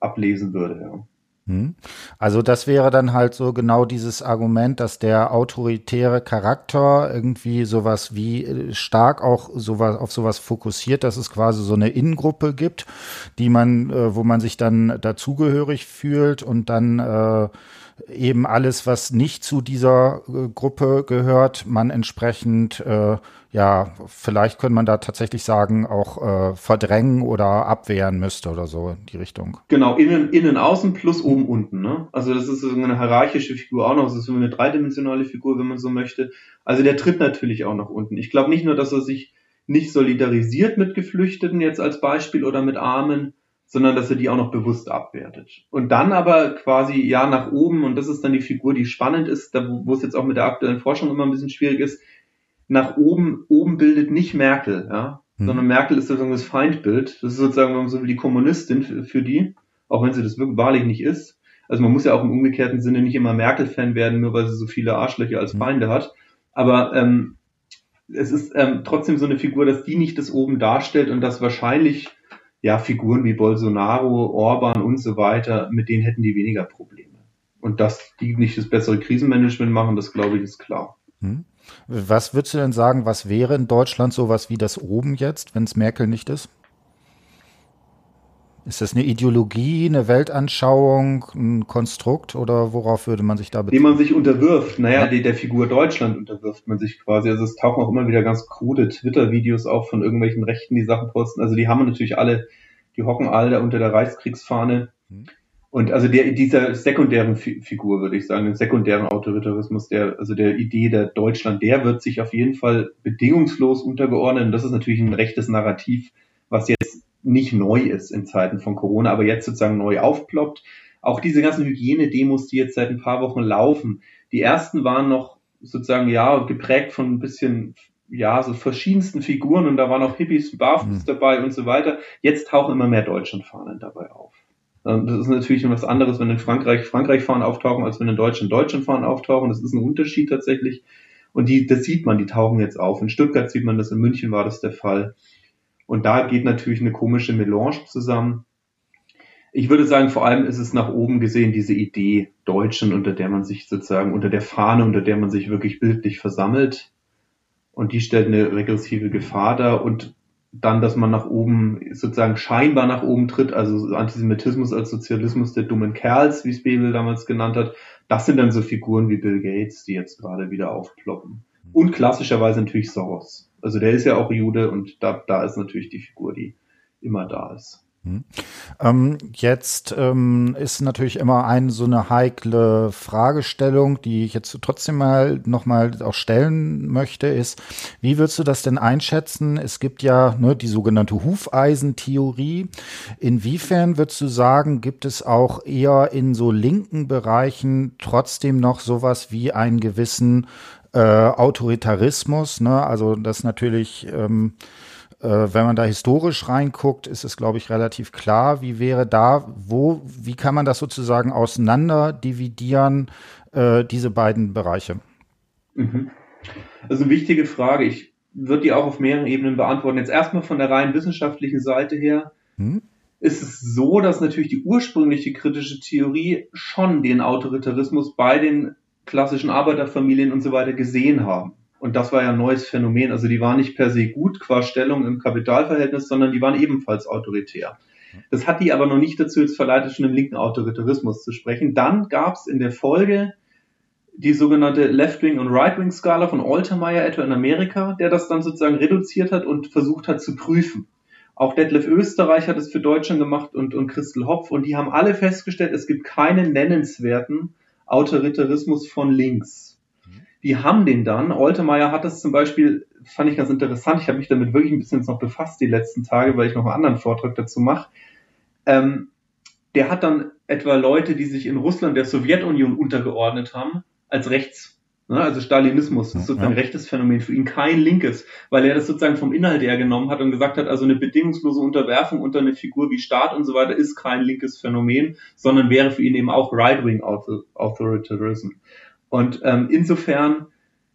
S2: ablesen würde. Ja.
S1: Hm. Also das wäre dann halt so genau dieses Argument, dass der autoritäre Charakter irgendwie sowas wie äh, stark auch sowas auf sowas fokussiert, dass es quasi so eine Innengruppe gibt, die man, äh, wo man sich dann dazugehörig fühlt und dann äh, eben alles, was nicht zu dieser äh, Gruppe gehört, man entsprechend, äh, ja, vielleicht könnte man da tatsächlich sagen, auch äh, verdrängen oder abwehren müsste oder so in die Richtung.
S2: Genau, innen, innen, außen plus oben, unten. Ne? Also das ist so eine hierarchische Figur auch noch, das ist so eine dreidimensionale Figur, wenn man so möchte. Also der tritt natürlich auch nach unten. Ich glaube nicht nur, dass er sich nicht solidarisiert mit Geflüchteten jetzt als Beispiel oder mit Armen, sondern dass er die auch noch bewusst abwertet. Und dann aber quasi ja nach oben, und das ist dann die Figur, die spannend ist, da wo es jetzt auch mit der aktuellen Forschung immer ein bisschen schwierig ist, nach oben, oben bildet nicht Merkel, ja, hm. sondern Merkel ist sozusagen das Feindbild. Das ist sozusagen, wenn man so will, die Kommunistin für, für die, auch wenn sie das wirklich wahrlich nicht ist. Also man muss ja auch im umgekehrten Sinne nicht immer Merkel-Fan werden, nur weil sie so viele Arschlöcher als hm. Feinde hat. Aber ähm, es ist ähm, trotzdem so eine Figur, dass die nicht das oben darstellt und dass wahrscheinlich ja Figuren wie Bolsonaro, Orban und so weiter, mit denen hätten die weniger Probleme. Und dass die nicht das bessere Krisenmanagement machen, das glaube ich ist klar. Hm.
S1: Was würdest du denn sagen, was wäre in Deutschland sowas wie das oben jetzt, wenn es Merkel nicht ist? Ist das eine Ideologie, eine Weltanschauung, ein Konstrukt oder worauf würde man sich da
S2: beziehen? Dem man sich unterwirft. Naja, ja. der Figur Deutschland unterwirft man sich quasi. Also es tauchen auch immer wieder ganz krude Twitter-Videos auf von irgendwelchen Rechten, die Sachen posten. Also die haben natürlich alle, die hocken alle unter der Reichskriegsfahne. Hm. Und also der, dieser sekundären Figur, würde ich sagen, den sekundären Autoritarismus, der, also der Idee der Deutschland, der wird sich auf jeden Fall bedingungslos untergeordnet. Und das ist natürlich ein rechtes Narrativ, was jetzt nicht neu ist in Zeiten von Corona, aber jetzt sozusagen neu aufploppt. Auch diese ganzen Hygienedemos, die jetzt seit ein paar Wochen laufen, die ersten waren noch sozusagen, ja, geprägt von ein bisschen, ja, so verschiedensten Figuren und da waren auch Hippies, Barfuß mhm. dabei und so weiter. Jetzt tauchen immer mehr Deutschlandfahnen dabei auf. Ähm, das ist natürlich was anderes, wenn in Frankreich Frankreich-Fahnen auftauchen, als wenn in Deutschland Deutschland-Fahnen auftauchen. Das ist ein Unterschied tatsächlich. Und die, das sieht man, die tauchen jetzt auf. In Stuttgart sieht man das, in München war das der Fall. Und da geht natürlich eine komische Melange zusammen. Ich würde sagen, vor allem ist es nach oben gesehen diese Idee Deutschen, unter der man sich sozusagen, unter der Fahne, unter der man sich wirklich bildlich versammelt. Und die stellt eine regressive Gefahr dar. Und dann, dass man nach oben, sozusagen scheinbar nach oben tritt, also Antisemitismus als Sozialismus der dummen Kerls, wie es Bebel damals genannt hat, das sind dann so Figuren wie Bill Gates, die jetzt gerade wieder aufploppen. Und klassischerweise natürlich Soros. Also der ist ja auch Jude und da, da ist natürlich die Figur, die immer da ist.
S1: Hm. Ähm, jetzt ähm, ist natürlich immer eine so eine heikle Fragestellung, die ich jetzt trotzdem mal nochmal auch stellen möchte, ist, wie würdest du das denn einschätzen? Es gibt ja ne, die sogenannte Hufeisentheorie. Inwiefern würdest du sagen, gibt es auch eher in so linken Bereichen trotzdem noch sowas wie einen gewissen äh, Autoritarismus. Ne? Also das natürlich, ähm, äh, wenn man da historisch reinguckt, ist es, glaube ich, relativ klar. Wie wäre da, wo, wie kann man das sozusagen auseinander dividieren, äh, diese beiden Bereiche?
S2: Mhm. Also eine wichtige Frage. Ich würde die auch auf mehreren Ebenen beantworten. Jetzt erstmal von der rein wissenschaftlichen Seite her. Hm? ist es so, dass natürlich die ursprüngliche kritische Theorie schon den Autoritarismus bei den klassischen Arbeiterfamilien und so weiter gesehen haben. Und das war ja ein neues Phänomen. Also die waren nicht per se gut qua Stellung im Kapitalverhältnis, sondern die waren ebenfalls autoritär. Das hat die aber noch nicht dazu jetzt verleitet, schon im linken Autoritarismus zu sprechen. Dann gab es in der Folge die sogenannte Left-Wing- und Right-Wing-Skala von Altermeyer etwa in Amerika, der das dann sozusagen reduziert hat und versucht hat zu prüfen. Auch Detlef Österreich hat es für Deutschland gemacht und, und Christel Hopf und die haben alle festgestellt, es gibt keinen nennenswerten Autoritarismus von links. Die haben den dann. Oltemeyer hat das zum Beispiel, fand ich ganz interessant. Ich habe mich damit wirklich ein bisschen noch befasst die letzten Tage, weil ich noch einen anderen Vortrag dazu mache. Ähm, der hat dann etwa Leute, die sich in Russland der Sowjetunion untergeordnet haben, als rechts? Also Stalinismus ist sozusagen ja. rechtes Phänomen für ihn, kein linkes, weil er das sozusagen vom Inhalt her genommen hat und gesagt hat, also eine bedingungslose Unterwerfung unter eine Figur wie Staat und so weiter ist kein linkes Phänomen, sondern wäre für ihn eben auch Right-Wing Authoritarism. Und ähm, insofern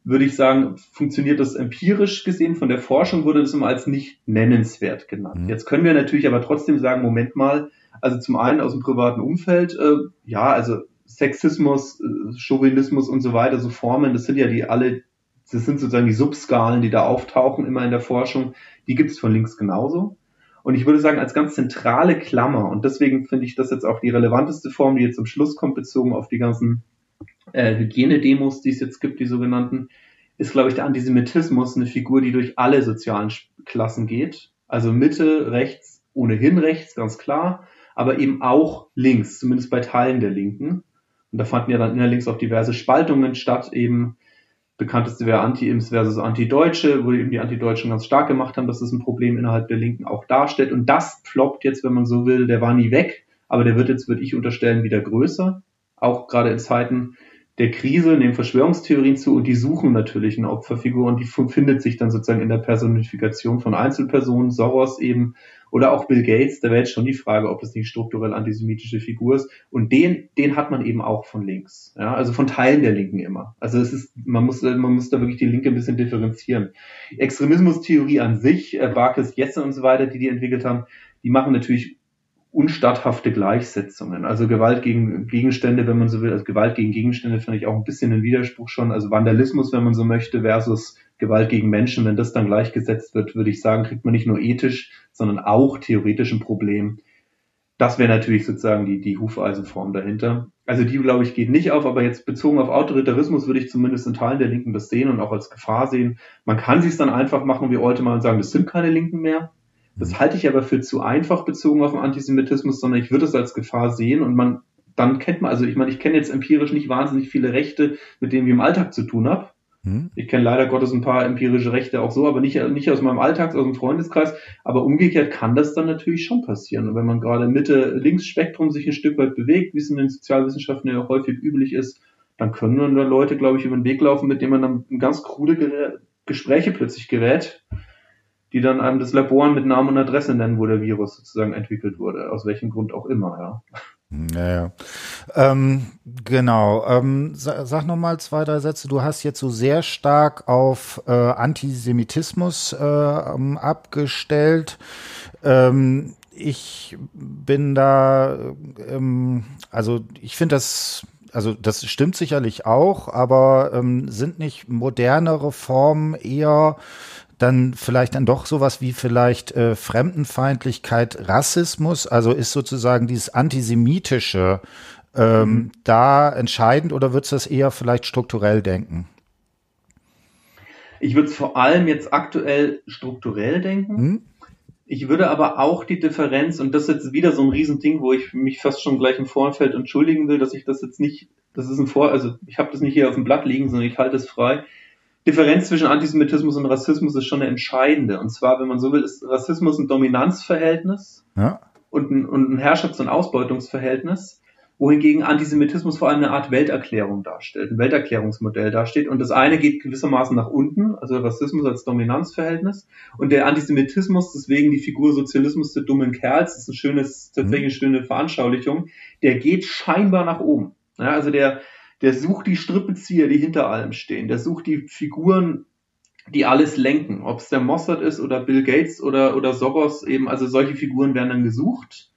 S2: würde ich sagen, funktioniert das empirisch gesehen. Von der Forschung wurde das immer als nicht nennenswert genannt. Mhm. Jetzt können wir natürlich aber trotzdem sagen, Moment mal, also zum einen aus dem privaten Umfeld, äh, ja, also Sexismus, äh, Chauvinismus und so weiter, so Formen, das sind ja die alle, das sind sozusagen die Subskalen, die da auftauchen immer in der Forschung, die gibt es von links genauso. Und ich würde sagen, als ganz zentrale Klammer, und deswegen finde ich das jetzt auch die relevanteste Form, die jetzt zum Schluss kommt, bezogen auf die ganzen äh, Hygienedemos, die es jetzt gibt, die sogenannten, ist, glaube ich, der Antisemitismus eine Figur, die durch alle sozialen Klassen geht. Also Mitte, rechts, ohnehin rechts, ganz klar, aber eben auch links, zumindest bei Teilen der Linken. Und da fanden ja dann innerlinks auch diverse Spaltungen statt, eben bekannteste wäre Anti-Ims versus Anti-Deutsche, wo eben die Anti-Deutschen ganz stark gemacht haben, dass das ein Problem innerhalb der Linken auch darstellt. Und das ploppt jetzt, wenn man so will, der war nie weg, aber der wird jetzt, würde ich unterstellen, wieder größer. Auch gerade in Zeiten der Krise, nehmen Verschwörungstheorien zu und die suchen natürlich eine Opferfigur und die findet sich dann sozusagen in der Personifikation von Einzelpersonen, Soros eben oder auch Bill Gates. Da wäre jetzt schon die Frage, ob das nicht strukturell antisemitische Figur ist. Und den, den hat man eben auch von links, ja, also von Teilen der Linken immer. Also es ist, man muss, man muss da wirklich die Linke ein bisschen differenzieren. Extremismustheorie an sich, äh, Barkes, Jesse und so weiter, die die entwickelt haben, die machen natürlich unstatthafte Gleichsetzungen. Also Gewalt gegen Gegenstände, wenn man so will, also Gewalt gegen Gegenstände finde ich auch ein bisschen ein Widerspruch schon. Also Vandalismus, wenn man so möchte, versus Gewalt gegen Menschen, wenn das dann gleichgesetzt wird, würde ich sagen, kriegt man nicht nur ethisch, sondern auch theoretisch ein Problem. Das wäre natürlich sozusagen die, die Hufeisenform dahinter. Also die, glaube ich, geht nicht auf, aber jetzt bezogen auf Autoritarismus würde ich zumindest in Teilen der Linken das sehen und auch als Gefahr sehen. Man kann sich dann einfach machen wie heute mal und sagen, das sind keine Linken mehr. Das mhm. halte ich aber für zu einfach bezogen auf den Antisemitismus, sondern ich würde es als Gefahr sehen und man, dann kennt man, also ich meine, ich kenne jetzt empirisch nicht wahnsinnig viele Rechte, mit denen ich im Alltag zu tun habe. Hm? Ich kenne leider Gottes ein paar empirische Rechte auch so, aber nicht, nicht aus meinem Alltag, aus dem Freundeskreis. Aber umgekehrt kann das dann natürlich schon passieren. Und wenn man gerade Mitte-Links-Spektrum sich ein Stück weit bewegt, wie es in den Sozialwissenschaften ja häufig üblich ist, dann können dann Leute, glaube ich, über den Weg laufen, mit denen man dann ganz krude Gespräche plötzlich gerät die dann einem das Labor mit Namen und Adresse nennen, wo der Virus sozusagen entwickelt wurde, aus welchem Grund auch immer, ja.
S1: Ja, ähm, genau. Ähm, sag, sag noch mal zwei, drei Sätze. Du hast jetzt so sehr stark auf äh, Antisemitismus äh, ähm, abgestellt. Ähm, ich bin da, ähm, also ich finde das also das stimmt sicherlich auch, aber ähm, sind nicht modernere Formen eher dann vielleicht dann doch sowas wie vielleicht äh, Fremdenfeindlichkeit, Rassismus, also ist sozusagen dieses antisemitische ähm, mhm. da entscheidend oder würdest du das eher vielleicht strukturell denken?
S2: Ich würde es vor allem jetzt aktuell strukturell denken. Mhm. Ich würde aber auch die Differenz, und das ist jetzt wieder so ein Riesending, wo ich mich fast schon gleich im Vorfeld entschuldigen will, dass ich das jetzt nicht, das ist ein Vor, also ich habe das nicht hier auf dem Blatt liegen, sondern ich halte es frei. Differenz zwischen Antisemitismus und Rassismus ist schon eine entscheidende. Und zwar, wenn man so will, ist Rassismus ein Dominanzverhältnis ja. und, ein, und ein Herrschafts- und Ausbeutungsverhältnis, wohingegen Antisemitismus vor allem eine Art Welterklärung darstellt, ein Welterklärungsmodell darstellt. Und das eine geht gewissermaßen nach unten, also Rassismus als Dominanzverhältnis, und der Antisemitismus, deswegen die Figur Sozialismus des dummen Kerls, das ist ein schönes, tatsächlich eine schöne Veranschaulichung, der geht scheinbar nach oben. Ja, also der, der sucht die Strippezieher, die hinter allem stehen. Der sucht die Figuren, die alles lenken. Ob es der Mossad ist oder Bill Gates oder, oder Soros eben, also solche Figuren werden dann gesucht.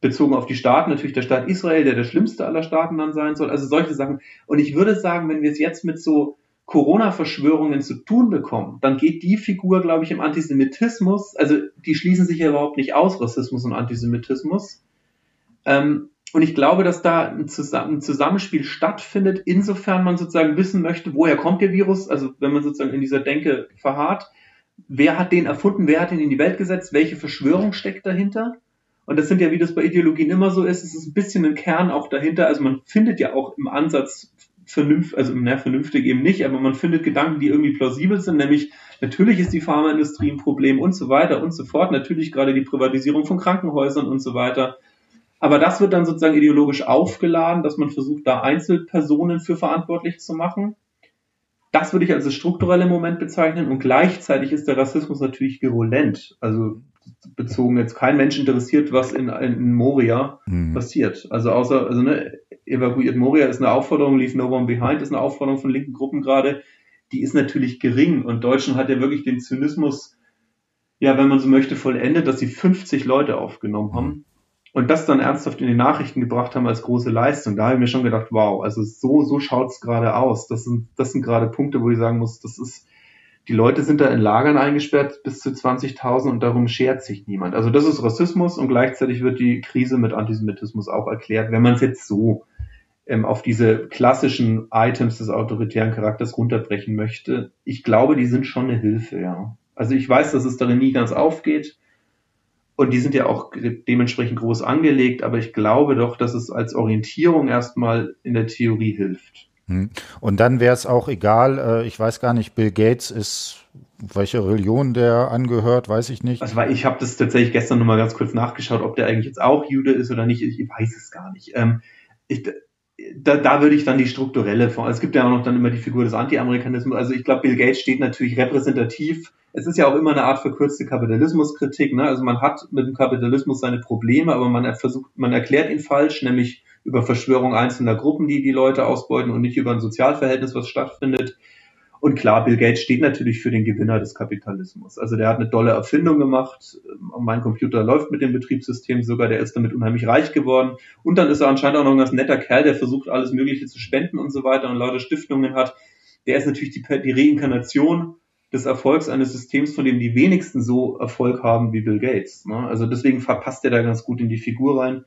S2: Bezogen auf die Staaten, natürlich der Staat Israel, der der schlimmste aller Staaten dann sein soll. Also solche Sachen. Und ich würde sagen, wenn wir es jetzt mit so Corona-Verschwörungen zu tun bekommen, dann geht die Figur, glaube ich, im Antisemitismus, also die schließen sich ja überhaupt nicht aus, Rassismus und Antisemitismus. Ähm, und ich glaube, dass da ein, Zusammenspiel stattfindet, insofern man sozusagen wissen möchte, woher kommt der Virus, also wenn man sozusagen in dieser Denke verharrt, wer hat den erfunden, wer hat ihn in die Welt gesetzt, welche Verschwörung steckt dahinter. Und das sind ja, wie das bei Ideologien immer so ist, es ist ein bisschen ein Kern auch dahinter. Also man findet ja auch im Ansatz vernünftig, also na, vernünftig eben nicht, aber man findet Gedanken, die irgendwie plausibel sind, nämlich natürlich ist die Pharmaindustrie ein Problem und so weiter und so fort. Natürlich gerade die Privatisierung von Krankenhäusern und so weiter. Aber das wird dann sozusagen ideologisch aufgeladen, dass man versucht, da Einzelpersonen für verantwortlich zu machen. Das würde ich als das strukturelle Moment bezeichnen und gleichzeitig ist der Rassismus natürlich virulent. Also bezogen jetzt kein Mensch interessiert, was in, in Moria mhm. passiert. Also außer, also ne, evakuiert Moria ist eine Aufforderung, Leave No One Behind ist eine Aufforderung von linken Gruppen gerade. Die ist natürlich gering und Deutschland hat ja wirklich den Zynismus, ja, wenn man so möchte, vollendet, dass sie 50 Leute aufgenommen haben und das dann ernsthaft in die Nachrichten gebracht haben als große Leistung, da habe ich mir schon gedacht, wow, also so, so schaut's gerade aus. Das sind, das sind gerade Punkte, wo ich sagen muss, das ist, die Leute sind da in Lagern eingesperrt bis zu 20.000 und darum schert sich niemand. Also das ist Rassismus und gleichzeitig wird die Krise mit Antisemitismus auch erklärt, wenn man es jetzt so ähm, auf diese klassischen Items des autoritären Charakters runterbrechen möchte. Ich glaube, die sind schon eine Hilfe, ja. Also ich weiß, dass es darin nie ganz aufgeht. Und die sind ja auch dementsprechend groß angelegt, aber ich glaube doch, dass es als Orientierung erstmal in der Theorie hilft.
S1: Hm. Und dann wäre es auch egal, äh, ich weiß gar nicht, Bill Gates ist, welche Religion der angehört, weiß ich nicht.
S2: Also ich habe das tatsächlich gestern nochmal ganz kurz nachgeschaut, ob der eigentlich jetzt auch Jude ist oder nicht. Ich weiß es gar nicht. Ähm, ich, da, da würde ich dann die strukturelle Form. Es gibt ja auch noch dann immer die Figur des Anti-Amerikanismus. Also ich glaube, Bill Gates steht natürlich repräsentativ. Es ist ja auch immer eine Art verkürzte Kapitalismuskritik. Ne? Also man hat mit dem Kapitalismus seine Probleme, aber man versucht, man erklärt ihn falsch, nämlich über Verschwörung einzelner Gruppen, die die Leute ausbeuten und nicht über ein Sozialverhältnis, was stattfindet. Und klar, Bill Gates steht natürlich für den Gewinner des Kapitalismus. Also der hat eine tolle Erfindung gemacht. Mein Computer läuft mit dem Betriebssystem sogar, der ist damit unheimlich reich geworden. Und dann ist er anscheinend auch noch ein ganz netter Kerl, der versucht, alles Mögliche zu spenden und so weiter und lauter Stiftungen hat. Der ist natürlich die, die Reinkarnation des Erfolgs eines Systems, von dem die wenigsten so Erfolg haben wie Bill Gates. Ne? Also deswegen verpasst er da ganz gut in die Figur rein.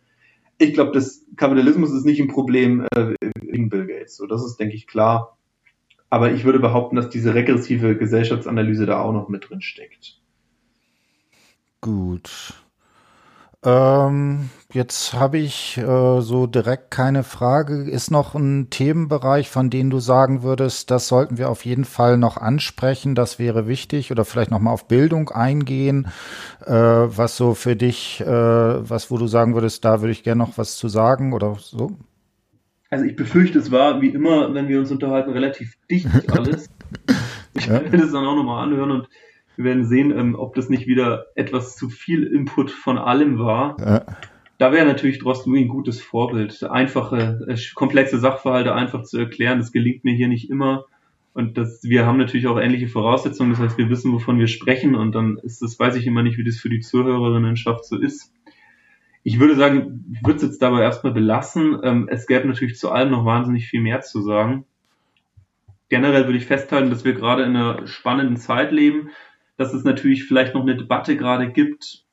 S2: Ich glaube, das Kapitalismus ist nicht ein Problem äh, wegen Bill Gates. So, das ist, denke ich, klar. Aber ich würde behaupten, dass diese regressive Gesellschaftsanalyse da auch noch mit drin steckt.
S1: Gut. Ähm, jetzt habe ich äh, so direkt keine Frage. Ist noch ein Themenbereich, von dem du sagen würdest, das sollten wir auf jeden Fall noch ansprechen, das wäre wichtig oder vielleicht noch mal auf Bildung eingehen, äh, was so für dich, äh, was wo du sagen würdest, da würde ich gerne noch was zu sagen oder so?
S2: Also ich befürchte, es war wie immer, wenn wir uns unterhalten, relativ dicht alles. ich ja. werde es dann auch nochmal anhören und wir werden sehen, ähm, ob das nicht wieder etwas zu viel Input von allem war. Ja. Da wäre natürlich Drosten ein gutes Vorbild. Einfache, äh, komplexe Sachverhalte einfach zu erklären, das gelingt mir hier nicht immer. Und das, wir haben natürlich auch ähnliche Voraussetzungen, das heißt, wir wissen, wovon wir sprechen und dann ist das, weiß ich immer nicht, wie das für die Zuhörerinnenschaft so ist. Ich würde sagen, ich würde es jetzt dabei erstmal belassen. Ähm, es gäbe natürlich zu allem noch wahnsinnig viel mehr zu sagen. Generell würde ich festhalten, dass wir gerade in einer spannenden Zeit leben, dass es natürlich vielleicht noch eine Debatte gerade gibt,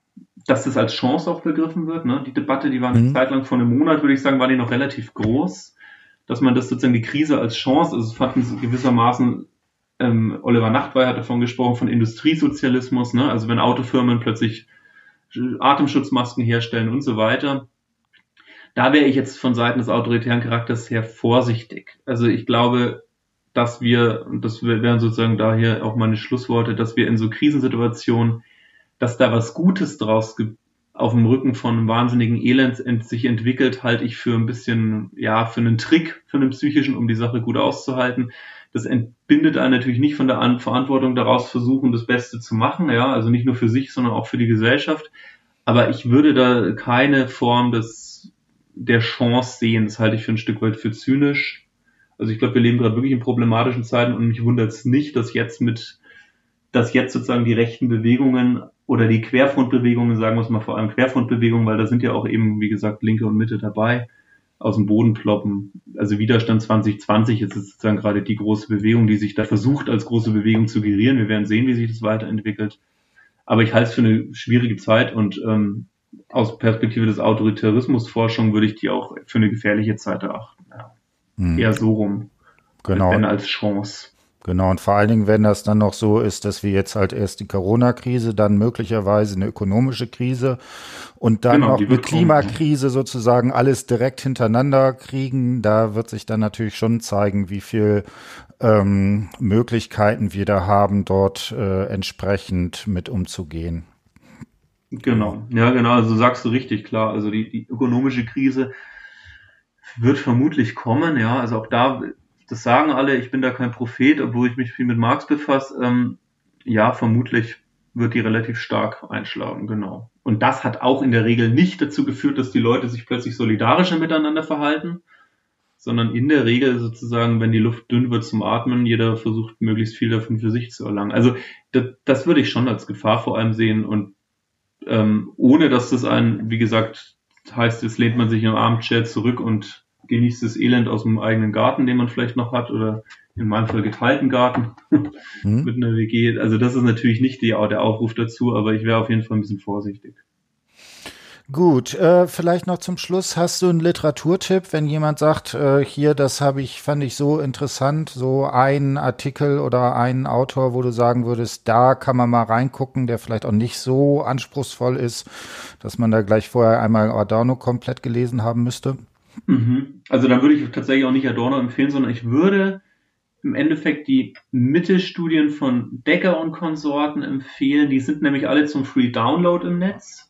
S2: dass das als Chance auch begriffen wird. Ne? Die Debatte, die war eine mhm. Zeit lang vor einem Monat, würde ich sagen, war die noch relativ groß, dass man das sozusagen die Krise als Chance, also es fanden gewissermaßen ähm, Oliver Nachtwey hat davon gesprochen, von Industriesozialismus, ne? also wenn Autofirmen plötzlich Atemschutzmasken herstellen und so weiter. Da wäre ich jetzt von Seiten des autoritären Charakters sehr vorsichtig. Also ich glaube, dass wir, und das wären sozusagen daher auch meine Schlussworte, dass wir in so Krisensituationen, dass da was Gutes draus auf dem Rücken von einem wahnsinnigen Elend sich entwickelt, halte ich für ein bisschen, ja, für einen Trick, für einen psychischen, um die Sache gut auszuhalten. Das entbindet einen natürlich nicht von der Verantwortung daraus versuchen, das Beste zu machen, ja, also nicht nur für sich, sondern auch für die Gesellschaft. Aber ich würde da keine Form des, der Chance sehen. Das halte ich für ein Stück weit für zynisch. Also ich glaube, wir leben gerade wirklich in problematischen Zeiten und mich wundert es nicht, dass jetzt mit, dass jetzt sozusagen die rechten Bewegungen oder die Querfrontbewegungen, sagen wir es mal vor allem Querfrontbewegungen, weil da sind ja auch eben, wie gesagt, Linke und Mitte dabei, aus dem Boden ploppen. Also Widerstand 2020 ist sozusagen gerade die große Bewegung, die sich da versucht, als große Bewegung zu gerieren. Wir werden sehen, wie sich das weiterentwickelt. Aber ich halte es für eine schwierige Zeit und ähm, aus Perspektive des Autoritarismusforschung würde ich die auch für eine gefährliche Zeit erachten. Ja. Hm. Eher so rum.
S1: Genau.
S2: Wenn als Chance.
S1: Genau, und vor allen Dingen, wenn das dann noch so ist, dass wir jetzt halt erst die Corona-Krise, dann möglicherweise eine ökonomische Krise und dann genau, noch eine Klimakrise sozusagen alles direkt hintereinander kriegen, da wird sich dann natürlich schon zeigen, wie viel ähm, Möglichkeiten wir da haben, dort äh, entsprechend mit umzugehen.
S2: Genau, ja genau, also sagst du richtig klar. Also die, die ökonomische Krise wird vermutlich kommen, ja. Also auch da das sagen alle, ich bin da kein Prophet, obwohl ich mich viel mit Marx befasse. Ähm, ja, vermutlich wird die relativ stark einschlagen, genau. Und das hat auch in der Regel nicht dazu geführt, dass die Leute sich plötzlich solidarischer miteinander verhalten, sondern in der Regel sozusagen, wenn die Luft dünn wird zum Atmen, jeder versucht möglichst viel davon für sich zu erlangen. Also das, das würde ich schon als Gefahr vor allem sehen und ähm, ohne dass das ein, wie gesagt, heißt, es lehnt man sich im Armchair zurück und genießt das Elend aus dem eigenen Garten, den man vielleicht noch hat, oder in meinem Fall geteilten Garten mhm. mit einer WG. Also das ist natürlich nicht die, der Aufruf dazu, aber ich wäre auf jeden Fall ein bisschen vorsichtig.
S1: Gut, äh, vielleicht noch zum Schluss, hast du einen Literaturtipp, wenn jemand sagt, äh, hier, das habe ich, fand ich so interessant, so ein Artikel oder ein Autor, wo du sagen würdest, da kann man mal reingucken, der vielleicht auch nicht so anspruchsvoll ist, dass man da gleich vorher einmal Adorno komplett gelesen haben müsste?
S2: Mhm. Also da würde ich tatsächlich auch nicht Adorno empfehlen, sondern ich würde im Endeffekt die Mittelstudien von Decker und Konsorten empfehlen. Die sind nämlich alle zum Free Download im Netz.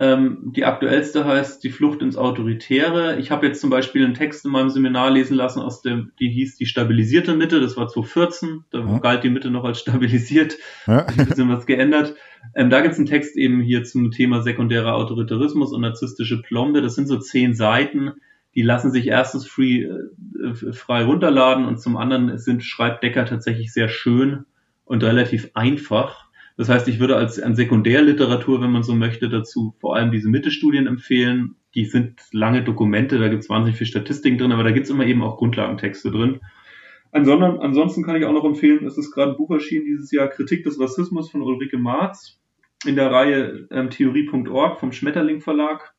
S2: Ähm, die aktuellste heißt Die Flucht ins Autoritäre. Ich habe jetzt zum Beispiel einen Text in meinem Seminar lesen lassen, aus dem, die hieß Die stabilisierte Mitte. Das war 2014. Da ja. galt die Mitte noch als stabilisiert. Ja. Ein bisschen was geändert. Ähm, da gibt es einen Text eben hier zum Thema sekundärer Autoritarismus und narzisstische Plombe. Das sind so zehn Seiten. Die lassen sich erstens free, äh, frei runterladen und zum anderen sind, schreibt Decker tatsächlich sehr schön und relativ einfach. Das heißt, ich würde als an Sekundärliteratur, wenn man so möchte, dazu vor allem diese Mitte-Studien empfehlen. Die sind lange Dokumente, da gibt es wahnsinnig viel Statistiken drin, aber da gibt es immer eben auch Grundlagentexte drin. Ansonsten, ansonsten kann ich auch noch empfehlen, es ist gerade ein Buch erschienen dieses Jahr, Kritik des Rassismus von Ulrike Marz in der Reihe ähm, Theorie.org vom Schmetterling Verlag.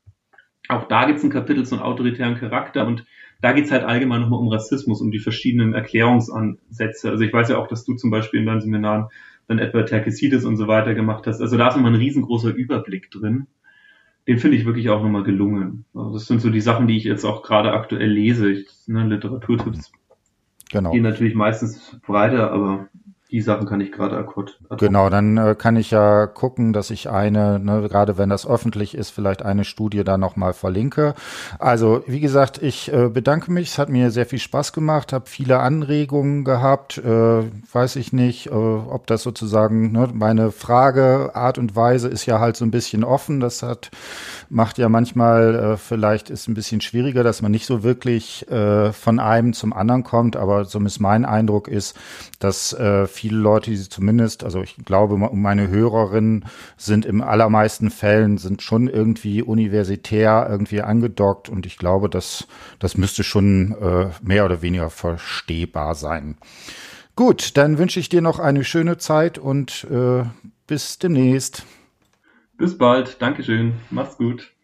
S2: Auch da gibt es ein Kapitel zum autoritären Charakter und da geht es halt allgemein nochmal um Rassismus, um die verschiedenen Erklärungsansätze. Also ich weiß ja auch, dass du zum Beispiel in deinen Seminaren dann etwa Terkesides und so weiter gemacht hast. Also da ist nochmal ein riesengroßer Überblick drin. Den finde ich wirklich auch nochmal gelungen. Also das sind so die Sachen, die ich jetzt auch gerade aktuell lese. Ich, ne, Literaturtipps genau. gehen natürlich meistens breiter, aber die Sachen kann ich gerade akut.
S1: Genau, dann äh, kann ich ja gucken, dass ich eine, ne, gerade wenn das öffentlich ist, vielleicht eine Studie da nochmal verlinke. Also, wie gesagt, ich äh, bedanke mich. Es hat mir sehr viel Spaß gemacht, habe viele Anregungen gehabt. Äh, weiß ich nicht, äh, ob das sozusagen, ne, meine Frage, Art und Weise ist ja halt so ein bisschen offen. Das hat, macht ja manchmal, äh, vielleicht ist ein bisschen schwieriger, dass man nicht so wirklich äh, von einem zum anderen kommt, aber so ist mein Eindruck ist, dass äh, viele Leute, die zumindest, also ich glaube, meine Hörerinnen sind im allermeisten Fällen sind schon irgendwie universitär irgendwie angedockt und ich glaube, dass das müsste schon äh, mehr oder weniger verstehbar sein. Gut, dann wünsche ich dir noch eine schöne Zeit und äh, bis demnächst.
S2: Bis bald. Dankeschön. Mach's gut.